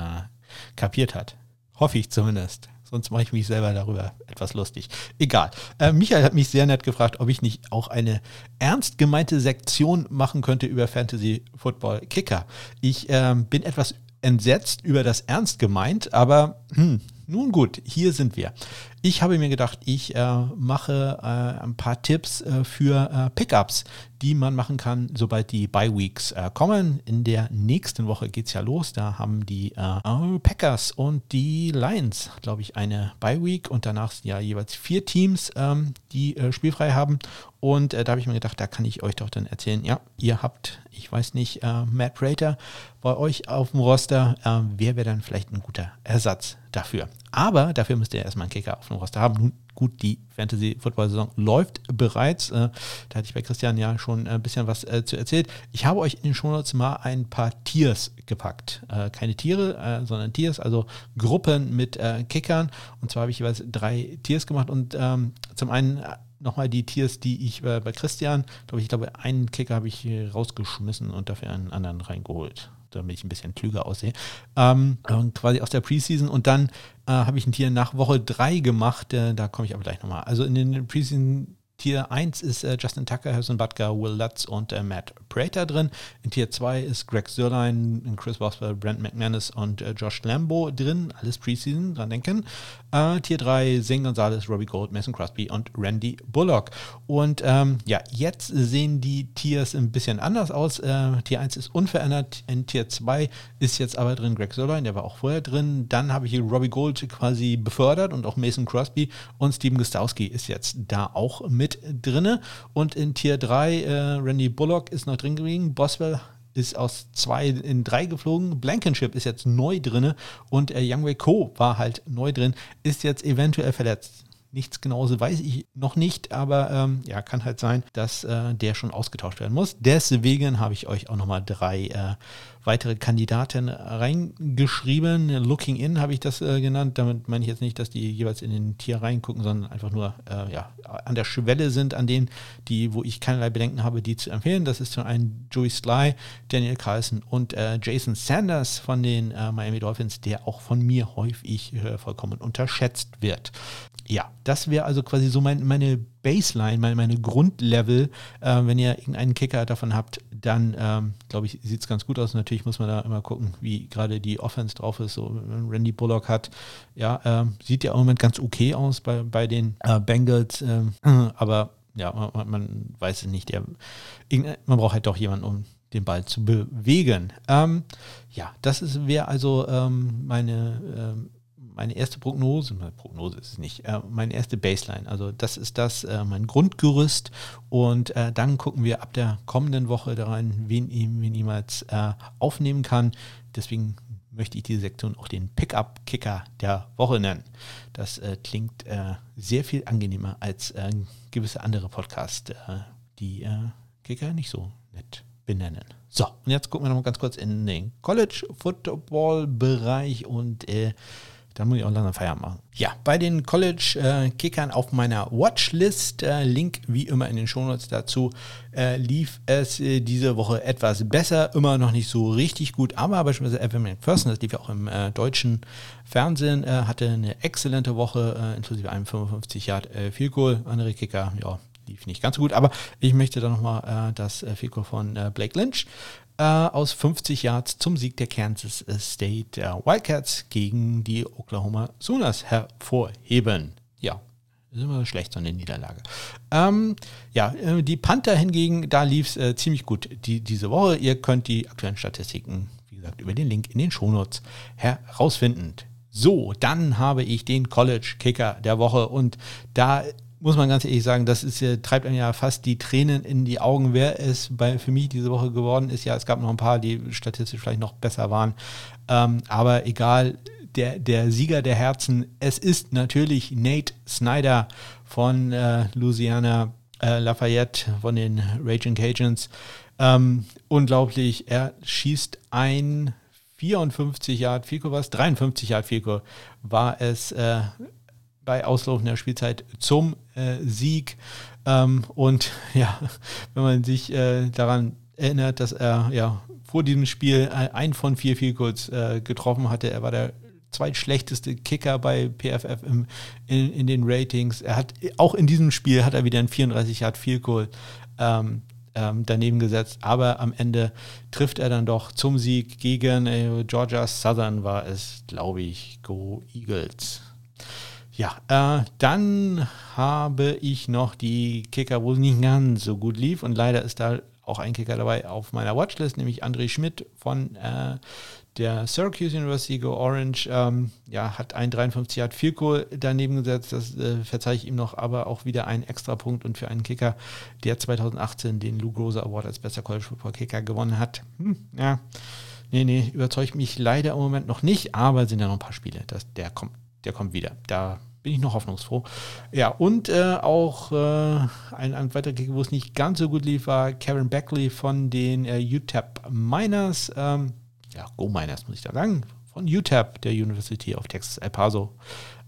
kapiert hat. Hoffe ich zumindest. Sonst mache ich mich selber darüber etwas lustig. Egal. Äh, Michael hat mich sehr nett gefragt, ob ich nicht auch eine ernst gemeinte Sektion machen könnte über Fantasy Football Kicker. Ich ähm, bin etwas entsetzt über das ernst gemeint, aber hm, nun gut, hier sind wir. Ich habe mir gedacht, ich äh, mache äh, ein paar Tipps äh, für äh, Pickups, die man machen kann, sobald die Bye Weeks äh, kommen. In der nächsten Woche geht es ja los. Da haben die äh, Packers und die Lions, glaube ich, eine Bye Week und danach sind ja jeweils vier Teams, ähm, die spielfrei haben. Und da habe ich mir gedacht, da kann ich euch doch dann erzählen, ja, ihr habt, ich weiß nicht, Matt Prater bei euch auf dem Roster. wer wäre dann vielleicht ein guter Ersatz dafür? Aber dafür müsst ihr erstmal einen Kicker auf dem Roster haben. Nun, gut, die Fantasy-Football-Saison läuft bereits. Äh, da hatte ich bei Christian ja schon ein bisschen was äh, zu erzählt. Ich habe euch in den Shownotes mal ein paar Tiers gepackt. Äh, keine Tiere, äh, sondern Tiers, also Gruppen mit äh, Kickern. Und zwar habe ich jeweils drei Tiers gemacht. Und ähm, zum einen äh, nochmal die Tiers, die ich bei Christian, glaube ich, glaube, einen Kicker habe ich rausgeschmissen und dafür einen anderen reingeholt damit ich ein bisschen klüger aussehe, ähm, quasi aus der Preseason. Und dann äh, habe ich ein Tier nach Woche 3 gemacht, äh, da komme ich aber gleich nochmal. Also in den Preseason Tier 1 ist äh, Justin Tucker, Harrison Butker, Will Lutz und äh, Matt Prater drin. In Tier 2 ist Greg Sirlein, Chris Boswell, Brent McManus und äh, Josh Lambo drin. Alles Preseason, dran denken. Äh, Tier 3 Zane Gonzalez, Robbie Gold, Mason Crosby und Randy Bullock. Und ähm, ja, jetzt sehen die Tiers ein bisschen anders aus. Äh, Tier 1 ist unverändert. In Tier 2 ist jetzt aber drin Greg Sirlein, der war auch vorher drin. Dann habe ich hier Robbie Gold quasi befördert und auch Mason Crosby und Steven Gostowski ist jetzt da auch mit mit drinne. Und in Tier 3, äh, Randy Bullock ist noch drin gewesen. Boswell ist aus zwei in drei geflogen. Blankenship ist jetzt neu drinne und äh, Young Wei Ko war halt neu drin, ist jetzt eventuell verletzt. Nichts Genaues weiß ich noch nicht, aber ähm, ja, kann halt sein, dass äh, der schon ausgetauscht werden muss. Deswegen habe ich euch auch nochmal drei äh, weitere Kandidaten reingeschrieben. Looking in habe ich das äh, genannt. Damit meine ich jetzt nicht, dass die jeweils in den Tier reingucken, sondern einfach nur äh, ja, an der Schwelle sind, an denen, die, wo ich keinerlei Bedenken habe, die zu empfehlen. Das ist zum einen Joey Sly, Daniel Carlson und äh, Jason Sanders von den äh, Miami Dolphins, der auch von mir häufig äh, vollkommen unterschätzt wird. Ja, das wäre also quasi so mein, meine Baseline, meine, meine Grundlevel. Äh, wenn ihr irgendeinen Kicker davon habt, dann ähm, glaube ich, sieht es ganz gut aus. Natürlich muss man da immer gucken, wie gerade die Offense drauf ist. So, wenn Randy Bullock hat, ja, ähm, sieht ja im Moment ganz okay aus bei, bei den äh, Bengals, ähm, <clears throat> aber ja, man, man, weiß es nicht. Der, man braucht halt doch jemanden, um den Ball zu bewegen. Ähm, ja, das wäre also ähm, meine ähm, meine erste Prognose, Prognose ist es nicht, äh, meine erste Baseline. Also das ist das, äh, mein Grundgerüst. Und äh, dann gucken wir ab der kommenden Woche daran, wen ich niemals äh, aufnehmen kann. Deswegen möchte ich diese Sektion auch den Pickup-Kicker der Woche nennen. Das äh, klingt äh, sehr viel angenehmer als gewisse andere Podcasts, die Kicker nicht so nett benennen. So, und jetzt gucken wir noch mal ganz kurz in den College-Football-Bereich und äh, dann muss ich auch langsam Feierabend machen. Ja, bei den College-Kickern auf meiner Watchlist, äh, Link wie immer in den Shownotes dazu, äh, lief es äh, diese Woche etwas besser, immer noch nicht so richtig gut, aber beispielsweise Evan McPherson, das lief ja auch im deutschen Fernsehen, hatte eine exzellente Woche, inklusive einem 55 Yard äh, Field Goal. Andere Kicker, ja, lief nicht ganz so gut, aber ich möchte da nochmal das äh, Goal von Blake Lynch äh, aus 50 Yards zum Sieg der Kansas State Wildcats gegen die Oklahoma Sooners hervorheben. Ja, ist immer schlecht, so eine Niederlage. Ähm, ja, äh, die Panther hingegen, da lief es äh, ziemlich gut die, diese Woche. Ihr könnt die aktuellen Statistiken, wie gesagt, über den Link in den Shownotes herausfinden. So, dann habe ich den College Kicker der Woche und da muss man ganz ehrlich sagen, das ist, treibt einem ja fast die Tränen in die Augen, wer es bei, für mich diese Woche geworden ist. Ja, es gab noch ein paar, die statistisch vielleicht noch besser waren. Ähm, aber egal, der, der Sieger der Herzen, es ist natürlich Nate Snyder von äh, Louisiana äh, Lafayette, von den Raging Cajuns. Ähm, unglaublich, er schießt ein 54 Yard Fico, was? 53 Yard Fico war es. Äh, bei auslaufender Spielzeit zum Sieg. Ähm, und <laughs> ja, wenn man sich äh, daran erinnert, dass er ja vor diesem Spiel ein von vier Field äh, getroffen hatte, er war der zweitschlechteste Kicker bei PFF im, in, in, den Ratings. Er hat auch in diesem Spiel hat er wieder ein 34 Yard Field Goal ähm, ähm, daneben gesetzt, aber am Ende trifft er dann doch zum Sieg gegen äh, Georgia Southern war es, glaube ich, Go Eagles. Ja, äh, dann habe ich noch die Kicker, wo es nicht ganz so gut lief. Und leider ist da auch ein Kicker dabei auf meiner Watchlist, nämlich André Schmidt von äh, der Syracuse University Go Orange. Ähm, ja, hat ein 53 Yard Field Goal daneben gesetzt. Das äh, verzeihe ich ihm noch, aber auch wieder einen Extrapunkt und für einen Kicker, der 2018 den Lou Groza Award als bester College Football Kicker gewonnen hat. Hm, ja. Nee, nee, überzeugt mich leider im Moment noch nicht, aber sind ja noch ein paar Spiele. Das, der kommt, der kommt wieder. Da bin ich noch hoffnungsfroh. Ja, und äh, auch äh, ein, ein weiterer Kick, wo es nicht ganz so gut lief, war Kevin Beckley von den äh, UTEP Miners. Ähm, ja, Go Miners muss ich da sagen. Von UTEP, der University of Texas El Paso.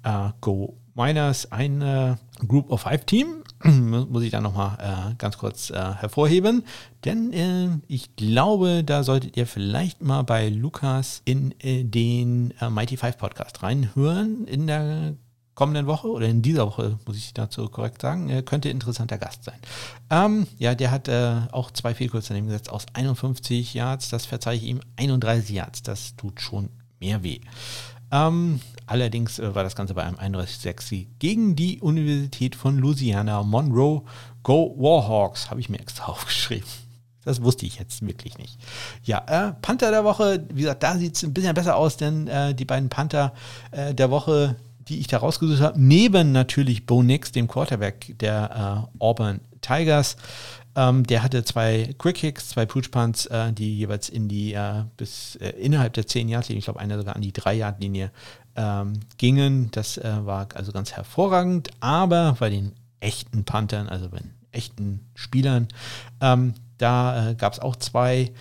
Äh, Go Miners, ein äh, Group of Five Team, <clears throat> muss ich da nochmal äh, ganz kurz äh, hervorheben. Denn ich glaube, da solltet ihr vielleicht mal bei Lukas in den Mighty Five Podcast reinhören. In der kommenden Woche oder in dieser Woche, muss ich dazu korrekt sagen, äh, könnte interessanter Gast sein. Ähm, ja, der hat äh, auch zwei Fehlkurse daneben gesetzt aus 51 Yards. Das verzeihe ich ihm. 31 Yards, das tut schon mehr weh. Ähm, allerdings äh, war das Ganze bei einem 31-6 gegen die Universität von Louisiana Monroe. Go Warhawks, habe ich mir extra <laughs> aufgeschrieben. Das wusste ich jetzt wirklich nicht. Ja, äh, Panther der Woche, wie gesagt, da sieht es ein bisschen besser aus, denn äh, die beiden Panther äh, der Woche, die ich da rausgesucht habe, neben natürlich Bo Nix, dem Quarterback der äh, Auburn Tigers, ähm, der hatte zwei Quick Kicks, zwei Pooch Punts, äh, die jeweils in die äh, bis innerhalb der 10 Yard Linie, ich glaube einer sogar an die 3 Yard Linie ähm, gingen. Das war also ganz hervorragend, aber bei den echten Panthern, also bei den echten Spielern, ähm, da äh, gab es auch zwei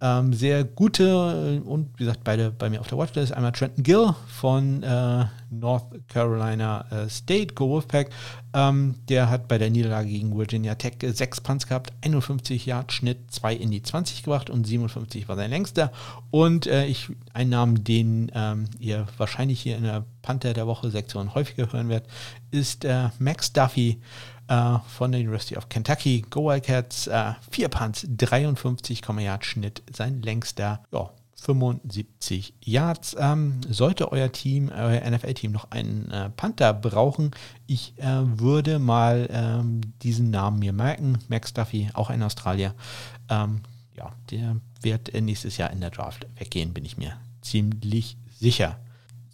ähm, sehr gute äh, und wie gesagt, beide bei mir auf der Watchlist. Einmal Trenton Gill von äh, North Carolina äh, State, Go Wolfpack. Ähm, der hat bei der Niederlage gegen Virginia Tech äh, sechs Punts gehabt, 51 Yard Schnitt, zwei in die 20 gebracht und 57 war sein längster. Und äh, ich, ein Namen, den ähm, ihr wahrscheinlich hier in der Panther der Woche Sektion häufiger hören werdet, ist äh, Max Duffy äh, von der University of Kentucky. Go Wildcats, äh, vier Punts, 53, Yard Schnitt, sein längster, ja, 75 Yards. Ähm, sollte euer Team, euer NFL-Team noch einen äh, Panther brauchen, ich äh, würde mal ähm, diesen Namen mir merken. Max Duffy, auch ein Australier. Ähm, ja, der wird nächstes Jahr in der Draft weggehen, bin ich mir ziemlich sicher.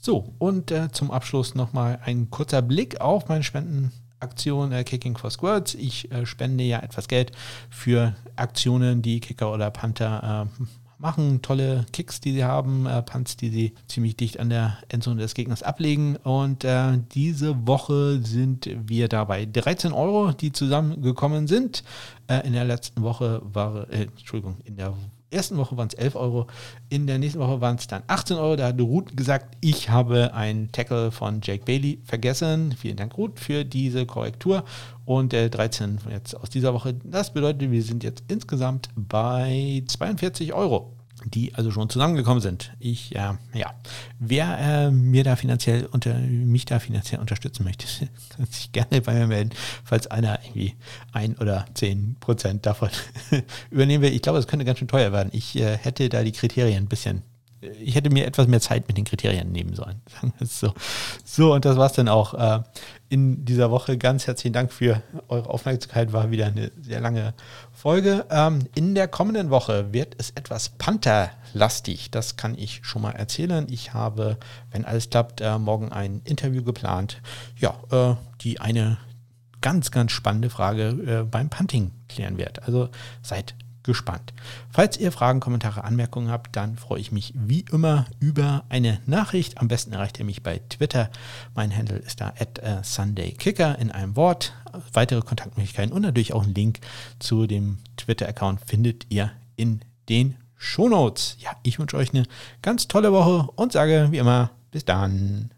So, und äh, zum Abschluss nochmal ein kurzer Blick auf meine Spenden Aktion äh, Kicking for Squirts. Ich äh, spende ja etwas Geld für Aktionen, die Kicker oder Panther äh, machen. Tolle Kicks, die sie haben, äh, Punts, die sie ziemlich dicht an der Endzone des Gegners ablegen. Und äh, diese Woche sind wir dabei 13 Euro, die zusammengekommen sind. Äh, in der letzten Woche war, Entschuldigung, in der ersten Woche waren es 11 Euro, in der nächsten Woche waren es dann 18 Euro. Da hat Ruth gesagt, ich habe einen Tackle von Jake Bailey vergessen. Vielen Dank, Ruth, für diese Korrektur. Und äh, 13 jetzt aus dieser Woche. Das bedeutet, wir sind jetzt insgesamt bei 42 Euro die also schon zusammengekommen sind. Ich, äh, ja, wer äh, mir da finanziell unter, mich da finanziell unterstützen möchte, <laughs> kann sich gerne bei mir melden, falls einer irgendwie ein oder zehn Prozent davon <laughs> übernehmen will. Ich glaube, es könnte ganz schön teuer werden. Ich äh, hätte da die Kriterien ein bisschen ich hätte mir etwas mehr Zeit mit den Kriterien nehmen sollen. <laughs> so. so, und das war es dann auch äh, in dieser Woche. Ganz herzlichen Dank für eure Aufmerksamkeit. War wieder eine sehr lange Folge. Ähm, in der kommenden Woche wird es etwas Panther-lastig. Das kann ich schon mal erzählen. Ich habe, wenn alles klappt, äh, morgen ein Interview geplant. Ja, äh, die eine ganz, ganz spannende Frage äh, beim Punting klären wird. Also seid gespannt. Falls ihr Fragen, Kommentare, Anmerkungen habt, dann freue ich mich wie immer über eine Nachricht. Am besten erreicht ihr mich bei Twitter. Mein Handle ist da at uh, SundayKicker in einem Wort. Weitere Kontaktmöglichkeiten und natürlich auch einen Link zu dem Twitter-Account findet ihr in den Shownotes. Ja, ich wünsche euch eine ganz tolle Woche und sage wie immer bis dann.